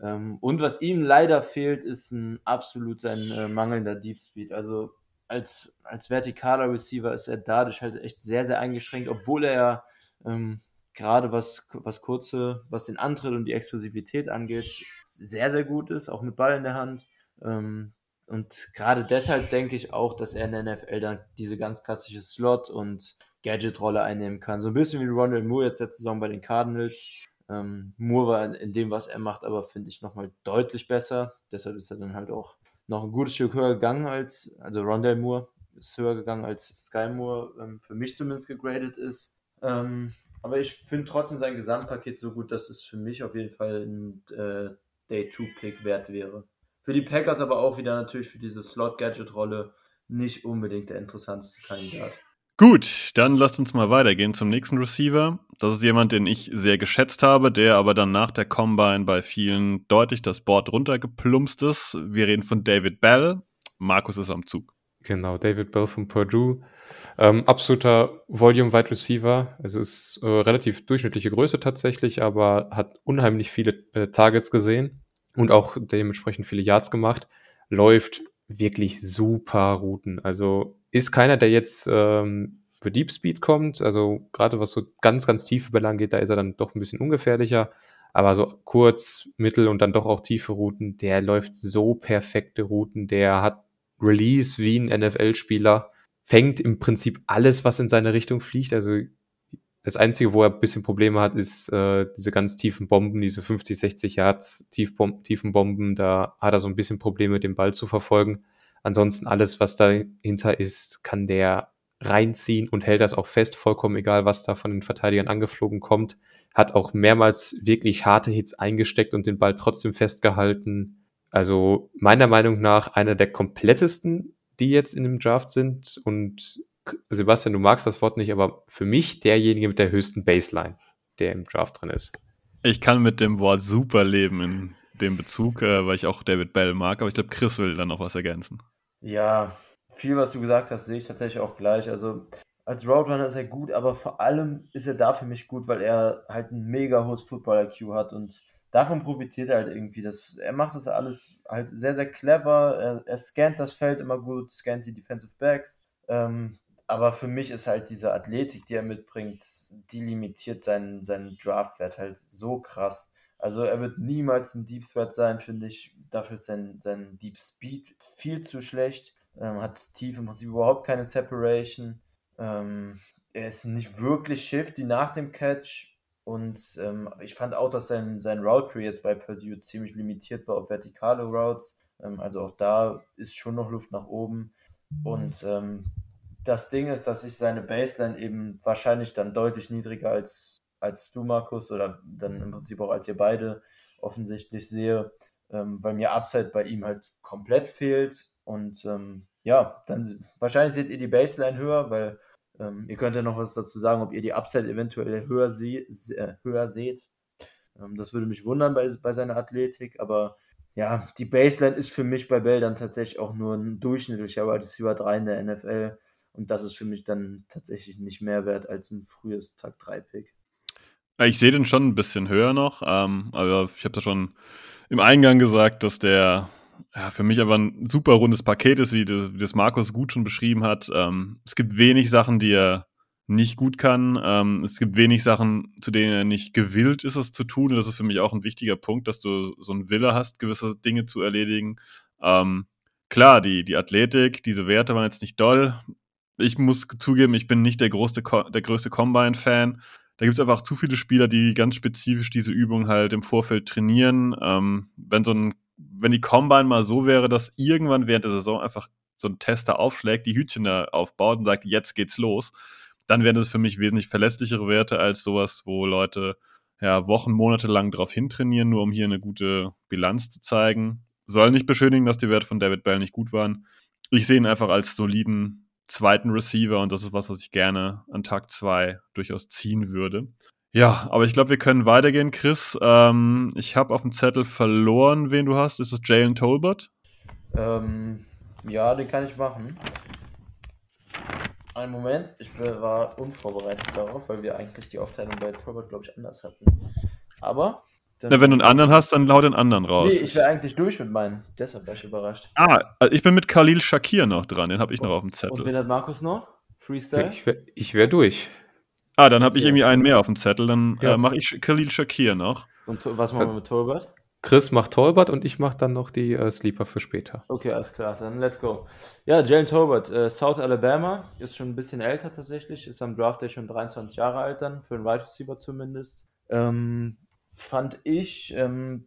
Ähm, und was ihm leider fehlt, ist ein absolut sein äh, mangelnder Deep Speed. Also als, als vertikaler Receiver ist er dadurch halt echt sehr, sehr eingeschränkt, obwohl er ja ähm, gerade was, was kurze, was den Antritt und die Explosivität angeht, sehr, sehr gut ist, auch mit Ball in der Hand. Ähm, und gerade deshalb denke ich auch, dass er in der NFL dann diese ganz klassische Slot- und Gadget-Rolle einnehmen kann. So ein bisschen wie Ronald Moore jetzt letzte Saison bei den Cardinals. Ähm, Moore war in, dem, was er macht, aber finde ich nochmal deutlich besser. Deshalb ist er dann halt auch noch ein gutes Stück höher gegangen als, also Rondell Moore ist höher gegangen als Sky Moore, ähm, für mich zumindest gegradet ist. Ähm, aber ich finde trotzdem sein Gesamtpaket so gut, dass es für mich auf jeden Fall ein äh, Day-2-Pick wert wäre. Für die Packers aber auch wieder natürlich für diese Slot-Gadget-Rolle nicht unbedingt der interessanteste Kandidat. Gut, dann lasst uns mal weitergehen zum nächsten Receiver. Das ist jemand, den ich sehr geschätzt habe, der aber dann nach der Combine bei vielen deutlich das Board runtergeplumpst ist. Wir reden von David Bell. Markus ist am Zug. Genau, David Bell von Purdue. Ähm, absoluter Volume-Wide Receiver. Es ist äh, relativ durchschnittliche Größe tatsächlich, aber hat unheimlich viele äh, Targets gesehen und auch dementsprechend viele Yards gemacht. Läuft wirklich super Routen. Also ist keiner, der jetzt ähm, für Deep Speed kommt. Also gerade was so ganz, ganz tiefe Bälle angeht, da ist er dann doch ein bisschen ungefährlicher. Aber so kurz, mittel und dann doch auch tiefe Routen, der läuft so perfekte Routen. Der hat Release wie ein NFL-Spieler, fängt im Prinzip alles, was in seine Richtung fliegt. Also das Einzige, wo er ein bisschen Probleme hat, ist äh, diese ganz tiefen Bomben, diese 50, 60 Yards tiefen Bomben. Da hat er so ein bisschen Probleme, den Ball zu verfolgen. Ansonsten alles, was dahinter ist, kann der reinziehen und hält das auch fest, vollkommen egal, was da von den Verteidigern angeflogen kommt. Hat auch mehrmals wirklich harte Hits eingesteckt und den Ball trotzdem festgehalten. Also meiner Meinung nach einer der komplettesten, die jetzt in dem Draft sind. Und Sebastian, du magst das Wort nicht, aber für mich derjenige mit der höchsten Baseline, der im Draft drin ist. Ich kann mit dem Wort super leben in dem Bezug, äh, weil ich auch David Bell mag, aber ich glaube, Chris will dann noch was ergänzen. Ja, viel, was du gesagt hast, sehe ich tatsächlich auch gleich. Also als Roadrunner ist er gut, aber vor allem ist er da für mich gut, weil er halt ein mega hohes Football-IQ hat und davon profitiert er halt irgendwie. Das, er macht das alles halt sehr, sehr clever. Er, er scannt das Feld immer gut, scannt die Defensive Backs. Ähm, aber für mich ist halt diese Athletik, die er mitbringt, die limitiert seinen, seinen Draftwert halt so krass. Also er wird niemals ein Deep Threat sein, finde ich. Dafür ist sein, sein Deep Speed viel zu schlecht. Ähm, hat tief im Prinzip überhaupt keine Separation. Ähm, er ist nicht wirklich shifty nach dem Catch. Und ähm, ich fand auch, dass sein, sein Route Tree jetzt bei Purdue ziemlich limitiert war auf vertikale Routes. Ähm, also auch da ist schon noch Luft nach oben. Und ähm, das Ding ist, dass ich seine Baseline eben wahrscheinlich dann deutlich niedriger als, als du, Markus, oder dann im Prinzip auch als ihr beide offensichtlich sehe, ähm, weil mir Upside bei ihm halt komplett fehlt. Und ähm, ja, dann wahrscheinlich seht ihr die Baseline höher, weil ähm, ihr könnt ja noch was dazu sagen, ob ihr die Upside eventuell höher, se äh, höher seht. Ähm, das würde mich wundern bei, bei seiner Athletik, aber ja, die Baseline ist für mich bei Bell dann tatsächlich auch nur ein durchschnittlicher Wide Receiver 3 in der NFL. Und das ist für mich dann tatsächlich nicht mehr wert als ein frühes Tag 3 Pick. Ich sehe den schon ein bisschen höher noch, ähm, aber ich habe da schon im Eingang gesagt, dass der ja, für mich aber ein super rundes Paket ist, wie das, wie das Markus gut schon beschrieben hat. Ähm, es gibt wenig Sachen, die er nicht gut kann. Ähm, es gibt wenig Sachen, zu denen er nicht gewillt ist, es zu tun. Und das ist für mich auch ein wichtiger Punkt, dass du so einen Wille hast, gewisse Dinge zu erledigen. Ähm, klar, die, die Athletik, diese Werte waren jetzt nicht doll. Ich muss zugeben, ich bin nicht der, größte, der größte Combine-Fan. Da gibt es einfach zu viele Spieler, die ganz spezifisch diese Übung halt im Vorfeld trainieren. Ähm, wenn so ein, wenn die Combine mal so wäre, dass irgendwann während der Saison einfach so ein Tester aufschlägt, die Hütchen da aufbaut und sagt, jetzt geht's los, dann wären das für mich wesentlich verlässlichere Werte als sowas, wo Leute ja Wochen, Monate lang drauf hintrainieren, nur um hier eine gute Bilanz zu zeigen. Soll nicht beschönigen, dass die Werte von David Bell nicht gut waren. Ich sehe ihn einfach als soliden zweiten Receiver und das ist was, was ich gerne an Tag 2 durchaus ziehen würde. Ja, aber ich glaube, wir können weitergehen, Chris. Ähm, ich habe auf dem Zettel verloren, wen du hast. Ist es Jalen Tolbert? Ähm, ja, den kann ich machen. Einen Moment, ich war unvorbereitet darauf, weil wir eigentlich die Aufteilung bei Torwart, glaube ich, anders hatten. Aber. Na, wenn du einen anderen hast, dann hau den anderen raus. Nee, ich wäre eigentlich durch mit meinen. Deshalb war ich überrascht. Ah, also ich bin mit Khalil Shakir noch dran, den habe ich noch auf dem Zettel. Und wen hat Markus noch? Freestyle? Ich wäre wär durch. Ah, dann habe ich irgendwie einen mehr auf dem Zettel. Dann ja. äh, mache ich Khalil Shakir noch. Und was machen wir mit Tolbert? Chris macht Tolbert und ich mache dann noch die äh, Sleeper für später. Okay, alles klar, dann let's go. Ja, Jalen Tolbert, äh, South Alabama, ist schon ein bisschen älter tatsächlich, ist am Draft Day schon 23 Jahre alt dann, für einen Wide Receiver zumindest. Ähm, fand ich ähm,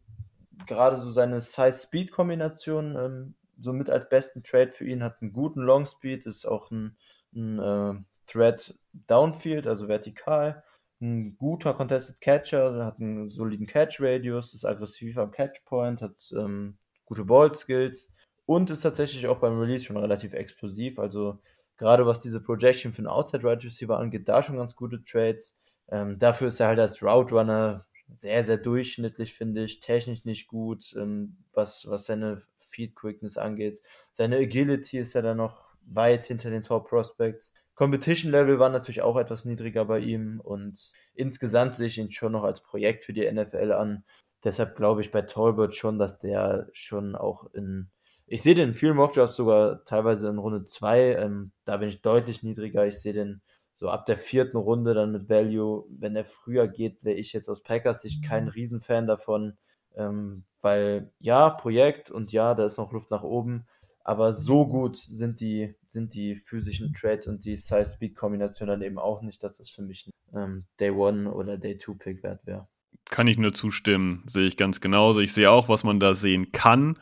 gerade so seine Size-Speed-Kombination ähm, somit als besten Trade für ihn, hat einen guten Long Speed, ist auch ein, ein äh, Thread Downfield, also vertikal ein guter Contested Catcher, hat einen soliden Catch-Radius, ist aggressiv am Catch-Point, hat ähm, gute Ball-Skills und ist tatsächlich auch beim Release schon relativ explosiv. Also gerade was diese Projection für einen Outside-Right Receiver angeht, da schon ganz gute Trades. Ähm, dafür ist er halt als Route Runner sehr, sehr durchschnittlich, finde ich. Technisch nicht gut, ähm, was, was seine Feed Quickness angeht. Seine Agility ist ja dann noch weit hinter den Top Prospects. Competition Level war natürlich auch etwas niedriger bei ihm und insgesamt sehe ich ihn schon noch als Projekt für die NFL an. Deshalb glaube ich bei Tolbert schon, dass der schon auch in, ich sehe den in vielen Mockdrafts sogar teilweise in Runde 2, ähm, da bin ich deutlich niedriger. Ich sehe den so ab der vierten Runde dann mit Value. Wenn er früher geht, wäre ich jetzt aus Packers Sicht kein Riesenfan davon, ähm, weil ja, Projekt und ja, da ist noch Luft nach oben. Aber so gut sind die, sind die physischen Trades und die Size-Speed-Kombination dann eben auch nicht, dass das für mich ein ähm, Day One oder Day Two Pick wert wäre. Kann ich nur zustimmen, sehe ich ganz genauso. Ich sehe auch, was man da sehen kann,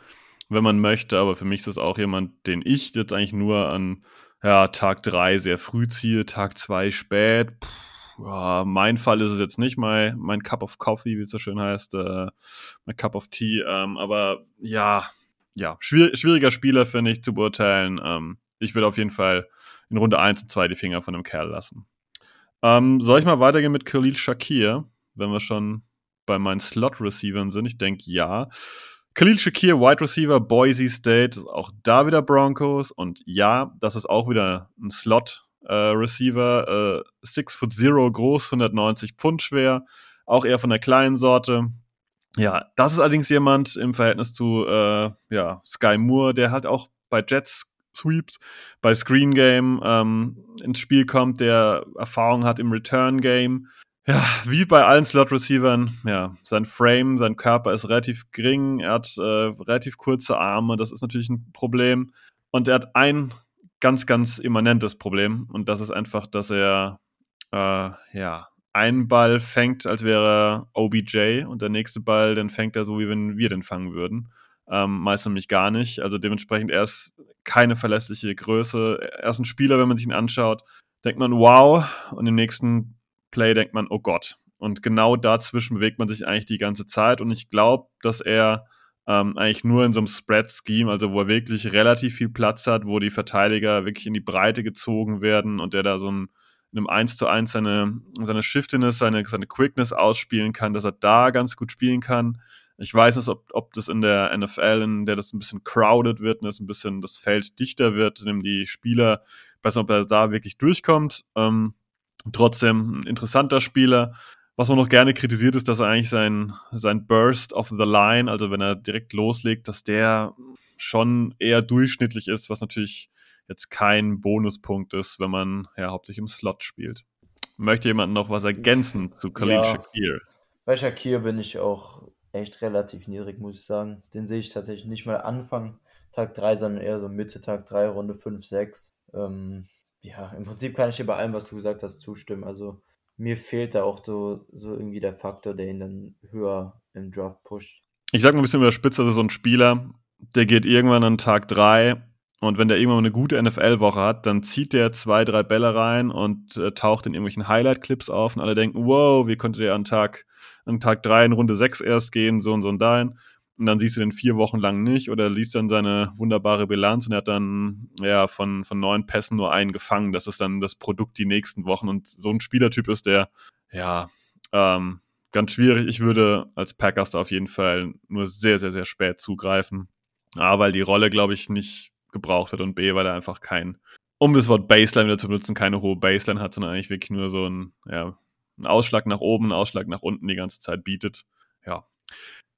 wenn man möchte, aber für mich ist das auch jemand, den ich jetzt eigentlich nur an ja, Tag 3 sehr früh ziehe, Tag 2 spät. Puh, ja, mein Fall ist es jetzt nicht mein, mein Cup of Coffee, wie es so schön heißt, äh, mein Cup of Tea, ähm, aber ja, ja, schwierig, schwieriger Spieler, finde ich, zu beurteilen. Ähm, ich würde auf jeden Fall in Runde 1 und 2 die Finger von dem Kerl lassen. Ähm, soll ich mal weitergehen mit Khalil Shakir, wenn wir schon bei meinen Slot-Receivern sind? Ich denke ja. Khalil Shakir, Wide Receiver, Boise State, auch da wieder Broncos. Und ja, das ist auch wieder ein Slot-Receiver. Äh, 6 foot 0 groß, 190 Pfund schwer. Auch eher von der kleinen Sorte. Ja, das ist allerdings jemand im Verhältnis zu äh, ja, Sky Moore, der halt auch bei Jets Sweeps, bei Screen Game ähm, ins Spiel kommt, der Erfahrung hat im Return Game. Ja, wie bei allen Slot-Receivern, ja, sein Frame, sein Körper ist relativ gering, er hat äh, relativ kurze Arme, das ist natürlich ein Problem. Und er hat ein ganz, ganz immanentes Problem und das ist einfach, dass er äh, ja einen Ball fängt, als wäre OBJ und der nächste Ball, den fängt er so, wie wenn wir den fangen würden. ähm, meist nämlich gar nicht. Also dementsprechend er ist keine verlässliche Größe. Er ist ein Spieler, wenn man sich ihn anschaut, denkt man, wow, und im nächsten Play denkt man, oh Gott. Und genau dazwischen bewegt man sich eigentlich die ganze Zeit. Und ich glaube, dass er ähm, eigentlich nur in so einem Spread-Scheme, also wo er wirklich relativ viel Platz hat, wo die Verteidiger wirklich in die Breite gezogen werden und der da so ein, in einem 1 zu 1 seine, seine Shiftiness, seine, seine Quickness ausspielen kann, dass er da ganz gut spielen kann. Ich weiß nicht, ob, ob das in der NFL, in der das ein bisschen crowded wird, und das ein bisschen das Feld dichter wird, in die Spieler, ich weiß nicht, ob er da wirklich durchkommt. Ähm, trotzdem ein interessanter Spieler. Was man noch gerne kritisiert, ist, dass er eigentlich sein, sein Burst of the Line, also wenn er direkt loslegt, dass der schon eher durchschnittlich ist, was natürlich jetzt kein Bonuspunkt ist, wenn man ja hauptsächlich im Slot spielt. Möchte jemand noch was ergänzen zu Khalil ja, Shakir? Bei Shakir bin ich auch echt relativ niedrig, muss ich sagen. Den sehe ich tatsächlich nicht mal Anfang Tag 3, sondern eher so Mitte Tag 3, Runde 5, 6. Ähm, ja, im Prinzip kann ich dir bei allem, was du gesagt hast, zustimmen. Also mir fehlt da auch so, so irgendwie der Faktor, der ihn dann höher im Draft pusht. Ich sag mal ein bisschen überspitzt, also so ein Spieler, der geht irgendwann an Tag 3 und wenn der irgendwann eine gute NFL-Woche hat, dann zieht der zwei, drei Bälle rein und äh, taucht in irgendwelchen Highlight-Clips auf und alle denken, wow, wie konnte der an Tag, an Tag 3 in Runde 6 erst gehen, so und so und dahin und dann siehst du den vier Wochen lang nicht oder liest dann seine wunderbare Bilanz und er hat dann ja von, von neun Pässen nur einen gefangen. Das ist dann das Produkt die nächsten Wochen und so ein Spielertyp ist der, ja, ähm, ganz schwierig. Ich würde als Packers da auf jeden Fall nur sehr, sehr, sehr spät zugreifen. A, weil die Rolle, glaube ich, nicht gebraucht wird und B, weil er einfach kein, um das Wort Baseline wieder zu benutzen, keine hohe Baseline hat, sondern eigentlich wirklich nur so ein, ja, einen Ausschlag nach oben, einen Ausschlag nach unten die ganze Zeit bietet. Ja,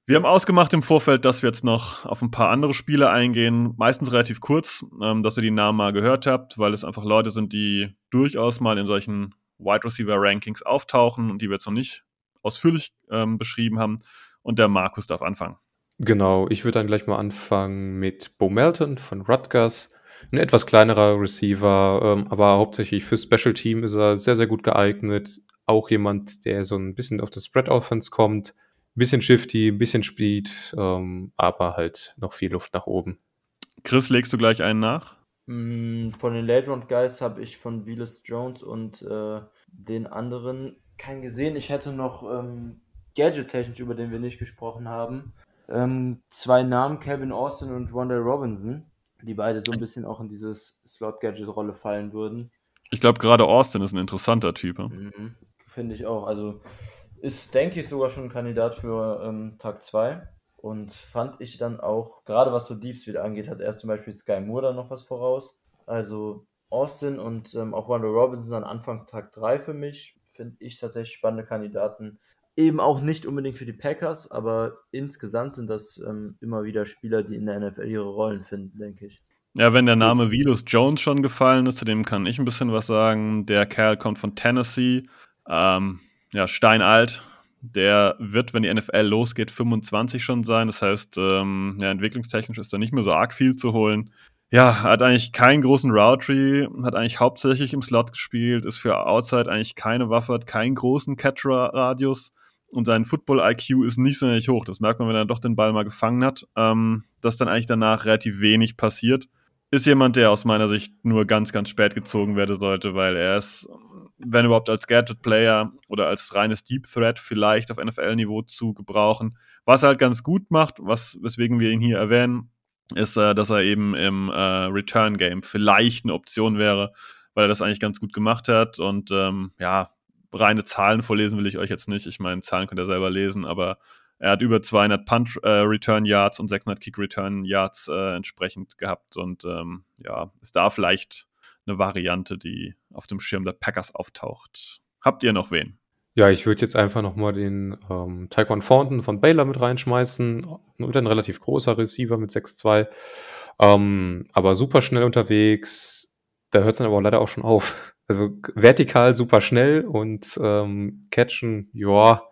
wir haben ausgemacht im Vorfeld, dass wir jetzt noch auf ein paar andere Spiele eingehen, meistens relativ kurz, ähm, dass ihr die Namen mal gehört habt, weil es einfach Leute sind, die durchaus mal in solchen Wide Receiver Rankings auftauchen und die wir jetzt noch nicht ausführlich ähm, beschrieben haben. Und der Markus darf anfangen. Genau, ich würde dann gleich mal anfangen mit Bo Melton von Rutgers. Ein etwas kleinerer Receiver, ähm, aber hauptsächlich für Special Team ist er sehr, sehr gut geeignet. Auch jemand, der so ein bisschen auf das Spread Offense kommt bisschen shifty, bisschen Speed, ähm, aber halt noch viel Luft nach oben. Chris, legst du gleich einen nach? Mm, von den Late Round Guys habe ich von Willis Jones und äh, den anderen keinen gesehen. Ich hätte noch ähm, Gadget-technisch, über den wir nicht gesprochen haben, ähm, zwei Namen, Kevin Austin und Wanda Robinson, die beide so ein bisschen auch in dieses Slot-Gadget-Rolle fallen würden. Ich glaube, gerade Austin ist ein interessanter Typ. Mhm, Finde ich auch. Also ist, denke ich, sogar schon ein Kandidat für ähm, Tag 2. Und fand ich dann auch, gerade was so Deep Speed angeht, hat er zum Beispiel Sky Moore da noch was voraus. Also Austin und ähm, auch Wanda Robinson an Anfang Tag 3 für mich. Finde ich tatsächlich spannende Kandidaten. Eben auch nicht unbedingt für die Packers, aber insgesamt sind das ähm, immer wieder Spieler, die in der NFL ihre Rollen finden, denke ich. Ja, wenn der Name Vilus Jones schon gefallen ist, zu dem kann ich ein bisschen was sagen. Der Kerl kommt von Tennessee. Ähm, ja, steinalt. Der wird, wenn die NFL losgeht, 25 schon sein. Das heißt, ähm, ja, entwicklungstechnisch ist da nicht mehr so arg viel zu holen. Ja, hat eigentlich keinen großen Route Tree, hat eigentlich hauptsächlich im Slot gespielt, ist für Outside eigentlich keine Waffe, hat keinen großen Catcher-Radius und sein Football-IQ ist nicht so hoch. Das merkt man, wenn er doch den Ball mal gefangen hat, ähm, dass dann eigentlich danach relativ wenig passiert. Ist jemand, der aus meiner Sicht nur ganz, ganz spät gezogen werden sollte, weil er ist wenn überhaupt als Gadget-Player oder als reines Deep Threat vielleicht auf NFL-Niveau zu gebrauchen. Was er halt ganz gut macht, was, weswegen wir ihn hier erwähnen, ist, äh, dass er eben im äh, Return-Game vielleicht eine Option wäre, weil er das eigentlich ganz gut gemacht hat. Und ähm, ja, reine Zahlen vorlesen will ich euch jetzt nicht. Ich meine, Zahlen könnt ihr selber lesen, aber er hat über 200 Punt-Return-Yards äh, und 600 Kick-Return-Yards äh, entsprechend gehabt. Und ähm, ja, ist da vielleicht eine Variante, die auf dem Schirm der Packers auftaucht. Habt ihr noch wen? Ja, ich würde jetzt einfach nochmal den ähm, Taekwon Fountain von Baylor mit reinschmeißen. Nur ein relativ großer Receiver mit 6'2. Ähm, aber super schnell unterwegs. Da hört es dann aber leider auch schon auf. Also vertikal super schnell und ähm, catchen, ja,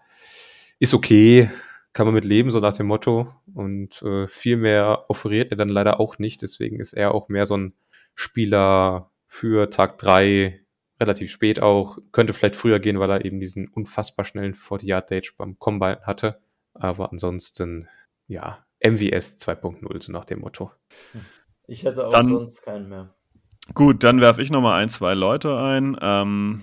ist okay. Kann man mit leben, so nach dem Motto. Und äh, viel mehr offeriert er dann leider auch nicht. Deswegen ist er auch mehr so ein Spieler, für Tag 3 relativ spät auch. Könnte vielleicht früher gehen, weil er eben diesen unfassbar schnellen 40-Yard-Dage beim Combine hatte. Aber ansonsten, ja, MVS 2.0, so nach dem Motto. Ich hätte auch Dann- sonst keinen mehr. Gut, dann werfe ich nochmal ein, zwei Leute ein. Ähm,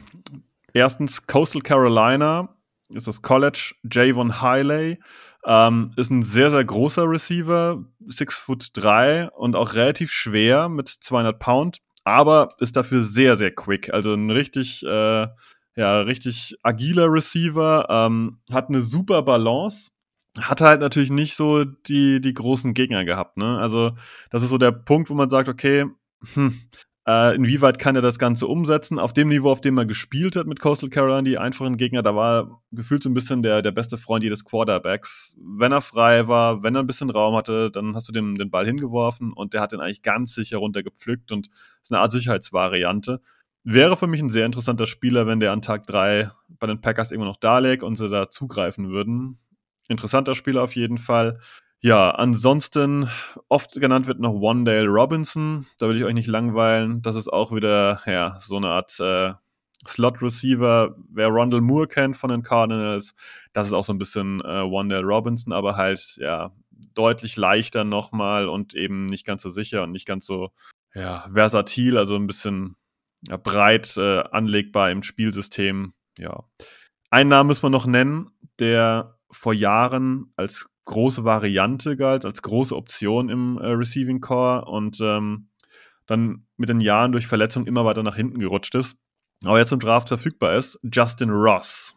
erstens Coastal Carolina ist das College. Javon Hiley ähm, ist ein sehr, sehr großer Receiver, 6 Foot 3 und auch relativ schwer mit 200 Pound, aber ist dafür sehr, sehr quick. Also ein richtig, äh, ja, richtig agiler Receiver, ähm, hat eine super Balance. Hat halt natürlich nicht so die, die großen Gegner gehabt, ne? Also, das ist so der Punkt, wo man sagt, okay, hm, äh, inwieweit kann er das Ganze umsetzen? Auf dem Niveau, auf dem er gespielt hat mit Coastal Carolina, die einfachen Gegner, da war gefühlt so ein bisschen der, der beste Freund jedes Quarterbacks. Wenn er frei war, wenn er ein bisschen Raum hatte, dann hast du dem den Ball hingeworfen und der hat den eigentlich ganz sicher runtergepflückt und ist eine Art Sicherheitsvariante. Wäre für mich ein sehr interessanter Spieler, wenn der an Tag 3 bei den Packers immer noch da lag und sie da zugreifen würden. Interessanter Spieler auf jeden Fall. Ja, ansonsten oft genannt wird noch Wandale Robinson. Da will ich euch nicht langweilen. Das ist auch wieder ja so eine Art äh, Slot Receiver. Wer Rondell Moore kennt von den Cardinals, das ist auch so ein bisschen äh, Wandale Robinson, aber halt ja deutlich leichter nochmal und eben nicht ganz so sicher und nicht ganz so ja versatil, also ein bisschen ja, breit äh, anlegbar im Spielsystem. Ja, einen Namen muss man noch nennen, der vor Jahren als große Variante galt, als große Option im äh, Receiving Core und ähm, dann mit den Jahren durch Verletzung immer weiter nach hinten gerutscht ist, aber jetzt im Draft verfügbar ist, Justin Ross.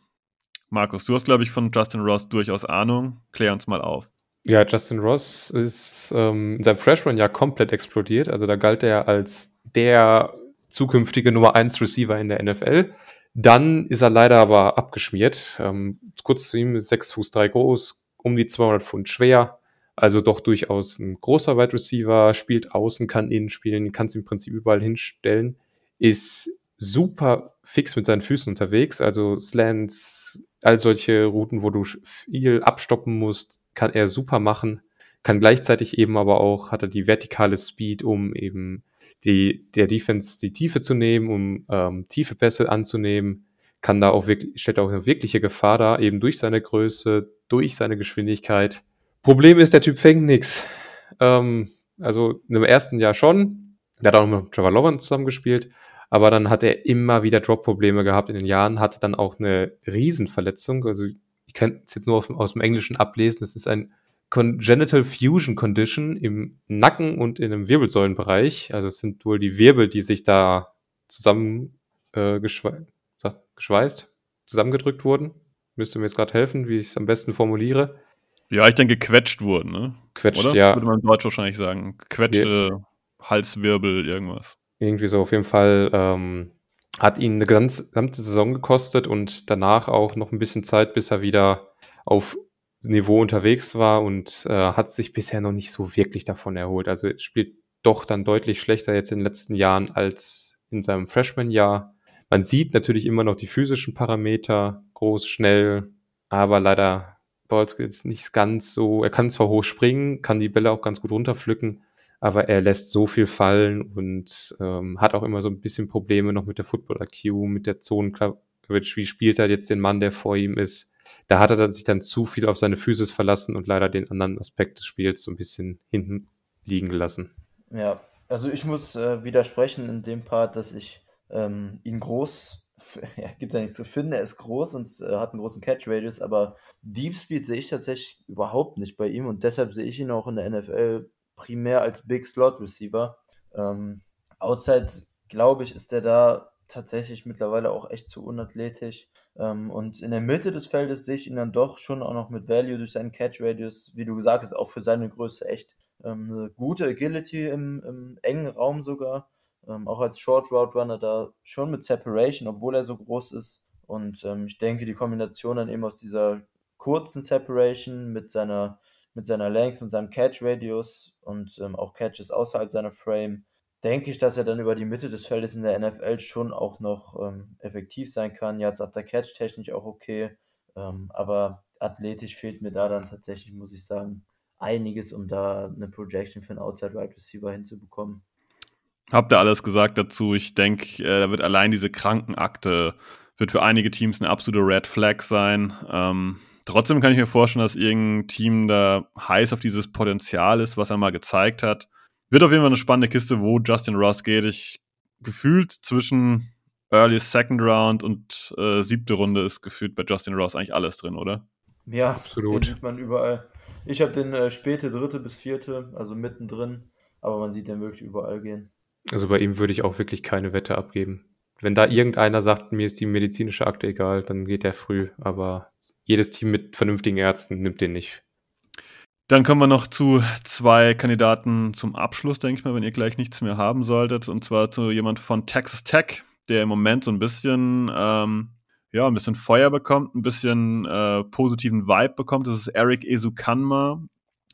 Markus, du hast, glaube ich, von Justin Ross durchaus Ahnung. Klär uns mal auf. Ja, Justin Ross ist ähm, in seinem Freshman-Jahr komplett explodiert. Also da galt er als der zukünftige Nummer 1 Receiver in der NFL. Dann ist er leider aber abgeschmiert. Ähm, kurz zu ihm ist 6 Fuß 3 groß, um die 200 Pfund schwer. Also doch durchaus ein großer Wide Receiver, spielt außen, kann innen spielen, kann es im Prinzip überall hinstellen. Ist super fix mit seinen Füßen unterwegs, also Slants, all solche Routen, wo du viel abstoppen musst, kann er super machen. Kann gleichzeitig eben aber auch, hat er die vertikale Speed, um eben die, der Defense die Tiefe zu nehmen, um ähm, tiefe Pässe anzunehmen, kann da auch wirklich, stellt auch eine wirkliche Gefahr dar, eben durch seine Größe, durch seine Geschwindigkeit. Problem ist, der Typ fängt nix. Ähm, also im ersten Jahr schon, der hat auch mit Trevor Lawrence zusammengespielt, aber dann hat er immer wieder Drop-Probleme gehabt in den Jahren, hatte dann auch eine Riesenverletzung, also ich kann es jetzt nur aus, aus dem Englischen ablesen, das ist ein Congenital Fusion Condition im Nacken und in dem Wirbelsäulenbereich. Also es sind wohl die Wirbel, die sich da zusammen äh, geschwe zusammengedrückt wurden. Müsste mir jetzt gerade helfen, wie ich es am besten formuliere. Ja, ich denke, quetscht wurden, ne? Quetscht, Oder? ja. Würde man in Deutsch wahrscheinlich sagen. Quetschte Halswirbel, irgendwas. Irgendwie so auf jeden Fall. Ähm, hat ihn eine ganz, gesamte Saison gekostet und danach auch noch ein bisschen Zeit, bis er wieder auf Niveau unterwegs war und äh, hat sich bisher noch nicht so wirklich davon erholt. Also spielt doch dann deutlich schlechter jetzt in den letzten Jahren als in seinem Freshman-Jahr. Man sieht natürlich immer noch die physischen Parameter, groß, schnell, aber leider Ballskills nicht ganz so. Er kann zwar hoch springen, kann die Bälle auch ganz gut runterpflücken, aber er lässt so viel fallen und ähm, hat auch immer so ein bisschen Probleme noch mit der Football-IQ, mit der Zonen-Coverage. Wie spielt er jetzt den Mann, der vor ihm ist? Da hat er sich dann zu viel auf seine Physis verlassen und leider den anderen Aspekt des Spiels so ein bisschen hinten liegen gelassen. Ja, also ich muss äh, widersprechen in dem Part, dass ich ähm, ihn groß, ja, gibt ja nichts zu finden, er ist groß und äh, hat einen großen Catch-Radius, aber Deep Speed sehe ich tatsächlich überhaupt nicht bei ihm und deshalb sehe ich ihn auch in der NFL primär als Big Slot Receiver. Ähm, outside, glaube ich, ist er da tatsächlich mittlerweile auch echt zu unathletisch. Ähm, und in der Mitte des Feldes sehe ich ihn dann doch schon auch noch mit Value durch seinen Catch Radius, wie du gesagt hast, auch für seine Größe echt ähm, eine gute Agility im, im engen Raum sogar. Ähm, auch als Short Route Runner da schon mit Separation, obwohl er so groß ist. Und ähm, ich denke, die Kombination dann eben aus dieser kurzen Separation mit seiner, mit seiner Length und seinem Catch Radius und ähm, auch Catches außerhalb seiner Frame, denke ich, dass er dann über die Mitte des Feldes in der NFL schon auch noch ähm, effektiv sein kann. Jetzt auf der Catch technisch auch okay, ähm, aber athletisch fehlt mir da dann tatsächlich, muss ich sagen, einiges, um da eine Projection für einen Outside Wide Receiver hinzubekommen. Habt ihr alles gesagt dazu? Ich denke, äh, da wird allein diese Krankenakte wird für einige Teams eine absolute Red Flag sein. Ähm, Trotzdem kann ich mir vorstellen, dass irgendein Team da heiß auf dieses Potenzial ist, was er mal gezeigt hat. Wird auf jeden Fall eine spannende Kiste, wo Justin Ross geht. Ich gefühlt zwischen Early Second Round und äh, siebte Runde ist gefühlt bei Justin Ross eigentlich alles drin, oder? Ja, absolut. Den sieht man überall. Ich habe den äh, späte dritte bis vierte, also mittendrin, aber man sieht den wirklich überall gehen. Also bei ihm würde ich auch wirklich keine Wette abgeben. Wenn da irgendeiner sagt, mir ist die medizinische Akte egal, dann geht er früh, aber jedes Team mit vernünftigen Ärzten nimmt den nicht. Dann kommen wir noch zu zwei Kandidaten zum Abschluss, denke ich mal, wenn ihr gleich nichts mehr haben solltet. Und zwar zu jemand von Texas Tech, der im Moment so ein bisschen, ähm, ja, ein bisschen Feuer bekommt, ein bisschen äh, positiven Vibe bekommt. Das ist Eric Esukanma.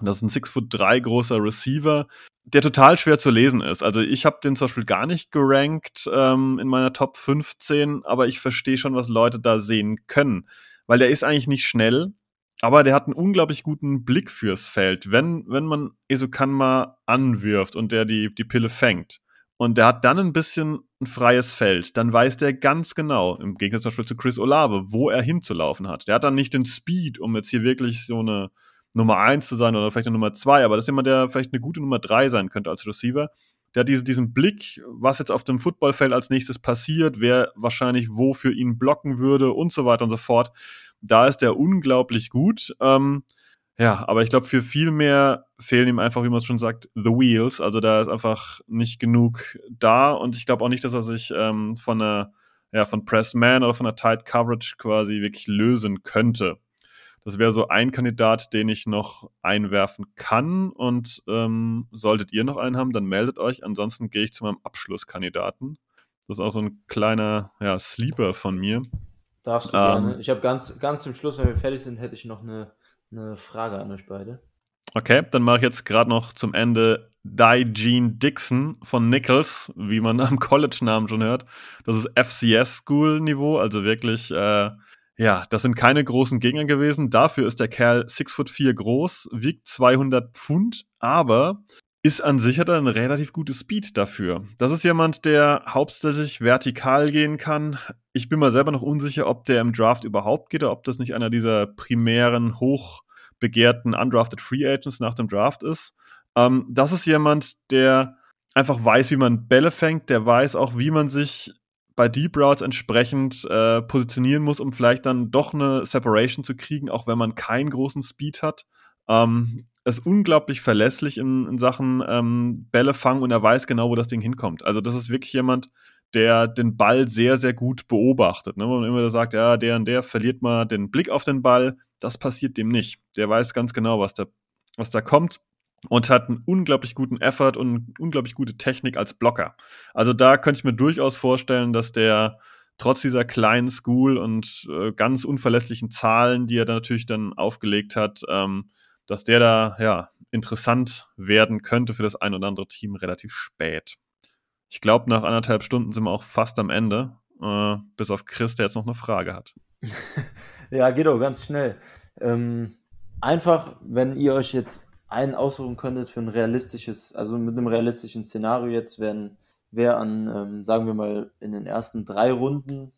Das ist ein 6 Foot 3 großer Receiver, der total schwer zu lesen ist. Also ich habe den zum Beispiel gar nicht gerankt ähm, in meiner Top 15, aber ich verstehe schon, was Leute da sehen können. Weil der ist eigentlich nicht schnell, aber der hat einen unglaublich guten Blick fürs Feld. Wenn, wenn man Esukanma anwirft und der die, die Pille fängt und der hat dann ein bisschen ein freies Feld, dann weiß der ganz genau, im Gegensatz zum Beispiel zu Chris Olave, wo er hinzulaufen hat. Der hat dann nicht den Speed, um jetzt hier wirklich so eine Nummer 1 zu sein oder vielleicht eine Nummer 2, aber das ist jemand, der vielleicht eine gute Nummer 3 sein könnte als Receiver. Der hat diese, diesen Blick, was jetzt auf dem Footballfeld als nächstes passiert, wer wahrscheinlich wo für ihn blocken würde und so weiter und so fort. Da ist er unglaublich gut. Ähm, ja, aber ich glaube, für viel mehr fehlen ihm einfach, wie man es schon sagt, the wheels. Also da ist einfach nicht genug da und ich glaube auch nicht, dass er sich ähm, von einer, ja, von Press Man oder von einer Tight Coverage quasi wirklich lösen könnte. Das wäre so ein Kandidat, den ich noch einwerfen kann. Und ähm, solltet ihr noch einen haben, dann meldet euch. Ansonsten gehe ich zu meinem Abschlusskandidaten. Das ist auch so ein kleiner ja, Sleeper von mir. Darfst du ähm, gerne. Ich habe ganz, ganz zum Schluss, wenn wir fertig sind, hätte ich noch eine, eine Frage an euch beide. Okay, dann mache ich jetzt gerade noch zum Ende Digene Dixon von Nichols, wie man am College-Namen schon hört. Das ist FCS-School-Niveau, also wirklich, äh, ja, das sind keine großen Gegner gewesen. Dafür ist der Kerl 6 foot 4 groß, wiegt 200 Pfund, aber ist an sich hat er ein relativ gutes Speed dafür. Das ist jemand, der hauptsächlich vertikal gehen kann. Ich bin mal selber noch unsicher, ob der im Draft überhaupt geht oder ob das nicht einer dieser primären, hochbegehrten Undrafted Free Agents nach dem Draft ist. Ähm, das ist jemand, der einfach weiß, wie man Bälle fängt, der weiß auch, wie man sich bei Deep Routes entsprechend äh, positionieren muss, um vielleicht dann doch eine Separation zu kriegen, auch wenn man keinen großen Speed hat. Ähm, ist unglaublich verlässlich in, in Sachen ähm, Bälle fangen und er weiß genau, wo das Ding hinkommt. Also das ist wirklich jemand, der den Ball sehr, sehr gut beobachtet. Ne? Wenn man immer sagt, ja, der und der verliert mal den Blick auf den Ball, das passiert dem nicht. Der weiß ganz genau, was da, was da kommt und hat einen unglaublich guten Effort und unglaublich gute Technik als Blocker. Also da könnte ich mir durchaus vorstellen, dass der trotz dieser kleinen School und äh, ganz unverlässlichen Zahlen, die er da natürlich dann aufgelegt hat, ähm, dass der da ja interessant werden könnte für das ein oder andere Team relativ spät. Ich glaube, nach anderthalb Stunden sind wir auch fast am Ende, äh, bis auf Chris, der jetzt noch eine Frage hat. ja, geht auch ganz schnell. Ähm, einfach, wenn ihr euch jetzt einen aussuchen könntet für ein realistisches, also mit einem realistischen Szenario jetzt, wenn wer an, ähm, sagen wir mal, in den ersten drei Runden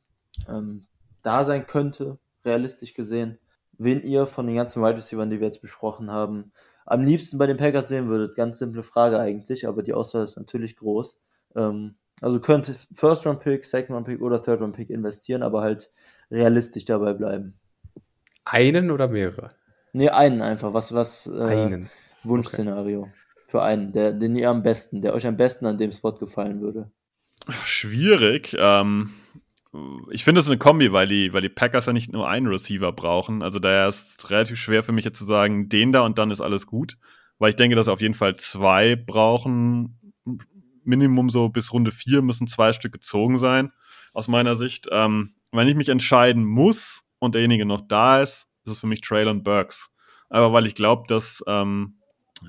ähm, da sein könnte, realistisch gesehen, wen ihr von den ganzen Wide Receivers, die wir jetzt besprochen haben, am liebsten bei den Packers sehen würdet. Ganz simple Frage eigentlich, aber die Auswahl ist natürlich groß. Ähm, also könnt First Round Pick, Second Round Pick oder Third Round Pick investieren, aber halt realistisch dabei bleiben. Einen oder mehrere? Nee, einen einfach. Was, was äh, einen. Wunschszenario. Okay. Für einen, der, den ihr am besten, der euch am besten an dem Spot gefallen würde. Schwierig. Ähm, ich finde es eine Kombi, weil die, weil die Packers ja nicht nur einen Receiver brauchen. Also daher ist es relativ schwer für mich jetzt zu sagen, den da und dann ist alles gut. Weil ich denke, dass auf jeden Fall zwei brauchen. Minimum so bis Runde vier müssen zwei Stück gezogen sein, aus meiner Sicht. Ähm, wenn ich mich entscheiden muss und derjenige noch da ist, ist es für mich Traylon Burks. Aber weil ich glaube, dass, ähm,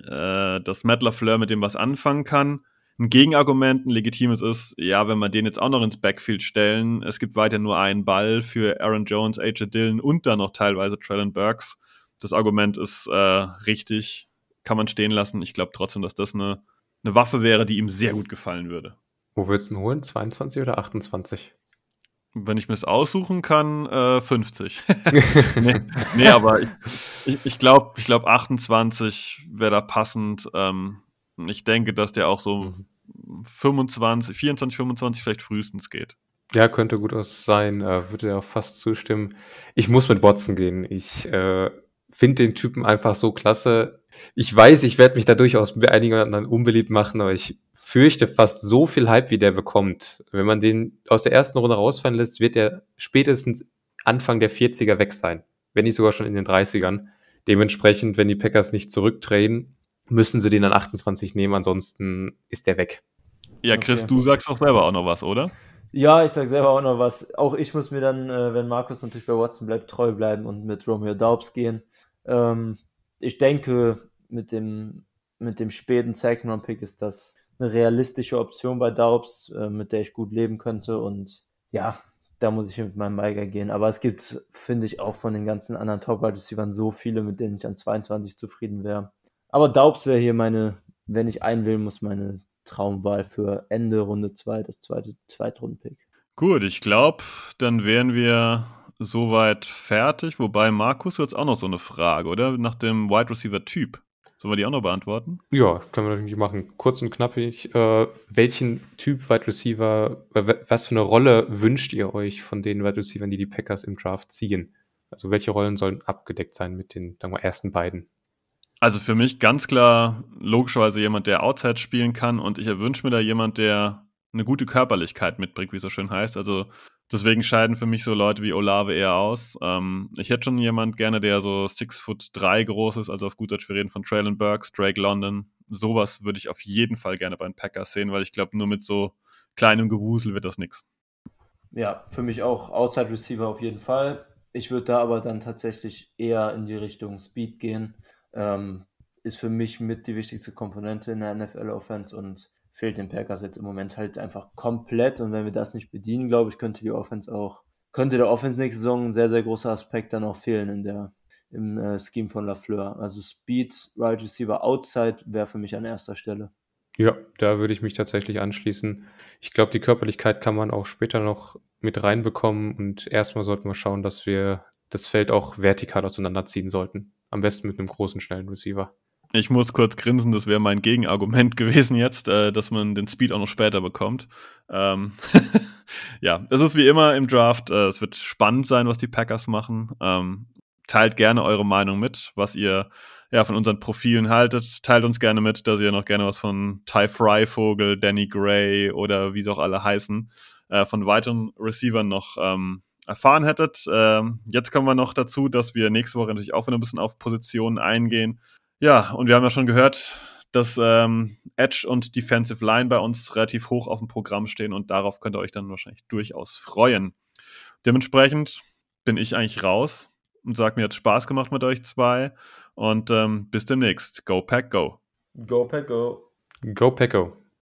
äh, dass Matt LaFleur mit dem was anfangen kann ein Gegenargument, ein legitimes ist, ja, wenn wir den jetzt auch noch ins Backfield stellen, es gibt weiter nur einen Ball für Aaron Jones, AJ Dillon und dann noch teilweise Traylon Burks. Das Argument ist äh, richtig, kann man stehen lassen. Ich glaube trotzdem, dass das eine, eine Waffe wäre, die ihm sehr gut gefallen würde. Wo willst du ihn holen? 22 oder 28? Wenn ich mir es aussuchen kann, äh, 50. nee, nee, aber ich, ich, ich glaube, ich glaub 28 wäre da passend. Ähm, ich denke, dass der auch so 25, 24, 25 vielleicht frühestens geht. Ja, könnte gut aus sein. Äh, würde ja fast zustimmen. Ich muss mit Watson gehen. Ich äh, finde den Typen einfach so klasse. Ich weiß, ich werde mich da durchaus bei einigen anderen unbeliebt machen, aber ich fürchte fast so viel Hype, wie der bekommt. Wenn man den aus der ersten Runde rausfallen lässt, wird er spätestens Anfang der 40er weg sein. Wenn nicht sogar schon in den 30ern. Dementsprechend, wenn die Packers nicht zurückdrehen, müssen sie den an 28 nehmen, ansonsten ist der weg. Ja, Chris, okay. du sagst auch selber auch noch was, oder? Ja, ich sag selber auch noch was. Auch ich muss mir dann, äh, wenn Markus natürlich bei Watson bleibt, treu bleiben und mit Romeo Daubs gehen. Ähm, ich denke, mit dem, mit dem späten Second-Round-Pick ist das eine realistische Option bei Daubs, äh, mit der ich gut leben könnte. Und ja, da muss ich mit meinem Meiger gehen. Aber es gibt, finde ich, auch von den ganzen anderen top receivern so viele, mit denen ich an 22 zufrieden wäre. Aber Daubs wäre hier meine, wenn ich will, muss meine Traumwahl für Ende Runde 2, das zweite Zweitrunden-Pick. Gut, ich glaube, dann wären wir soweit fertig. Wobei, Markus, du hast auch noch so eine Frage, oder? Nach dem Wide Receiver-Typ. Sollen wir die auch noch beantworten? Ja, können wir natürlich machen. Kurz und knappig. Äh, welchen Typ Wide Receiver, äh, was für eine Rolle wünscht ihr euch von den Wide Receivern, die die Packers im Draft ziehen? Also welche Rollen sollen abgedeckt sein mit den sagen wir, ersten beiden? Also für mich ganz klar logischerweise jemand, der Outside spielen kann und ich erwünsche mir da jemand, der eine gute Körperlichkeit mitbringt, wie es so schön heißt. Also Deswegen scheiden für mich so Leute wie Olave eher aus. Ähm, ich hätte schon jemand gerne, der so 6 Foot 3 groß ist, also auf gut Deutsch, wir reden von Traylon Burks, Drake London. Sowas würde ich auf jeden Fall gerne bei den Packers sehen, weil ich glaube, nur mit so kleinem Gewusel wird das nichts. Ja, für mich auch Outside Receiver auf jeden Fall. Ich würde da aber dann tatsächlich eher in die Richtung Speed gehen. Ähm, ist für mich mit die wichtigste Komponente in der NFL-Offense und fehlt den Packers jetzt im Moment halt einfach komplett. Und wenn wir das nicht bedienen, glaube ich, könnte die Offense auch, könnte der Offense nächste Saison ein sehr, sehr großer Aspekt dann auch fehlen in der, im äh, Scheme von LaFleur. Also Speed, Right Receiver, Outside wäre für mich an erster Stelle. Ja, da würde ich mich tatsächlich anschließen. Ich glaube, die Körperlichkeit kann man auch später noch mit reinbekommen und erstmal sollten wir schauen, dass wir das Feld auch vertikal auseinanderziehen sollten. Am besten mit einem großen, schnellen Receiver. Ich muss kurz grinsen, das wäre mein Gegenargument gewesen jetzt, äh, dass man den Speed auch noch später bekommt. Ähm ja, es ist wie immer im Draft. Äh, es wird spannend sein, was die Packers machen. Ähm, teilt gerne eure Meinung mit, was ihr ja, von unseren Profilen haltet. Teilt uns gerne mit, dass ihr noch gerne was von Ty Fryvogel, Danny Gray oder wie sie auch alle heißen, äh, von weiteren Receivern noch ähm, erfahren hättet. Ähm, jetzt kommen wir noch dazu, dass wir nächste Woche natürlich auch wieder ein bisschen auf Positionen eingehen. Ja, und wir haben ja schon gehört, dass ähm, Edge und Defensive Line bei uns relativ hoch auf dem Programm stehen und darauf könnt ihr euch dann wahrscheinlich durchaus freuen. Dementsprechend bin ich eigentlich raus und sage mir, hat Spaß gemacht mit euch zwei und ähm, bis demnächst. Go Pack Go. Go Pack Go. Go Pack Go.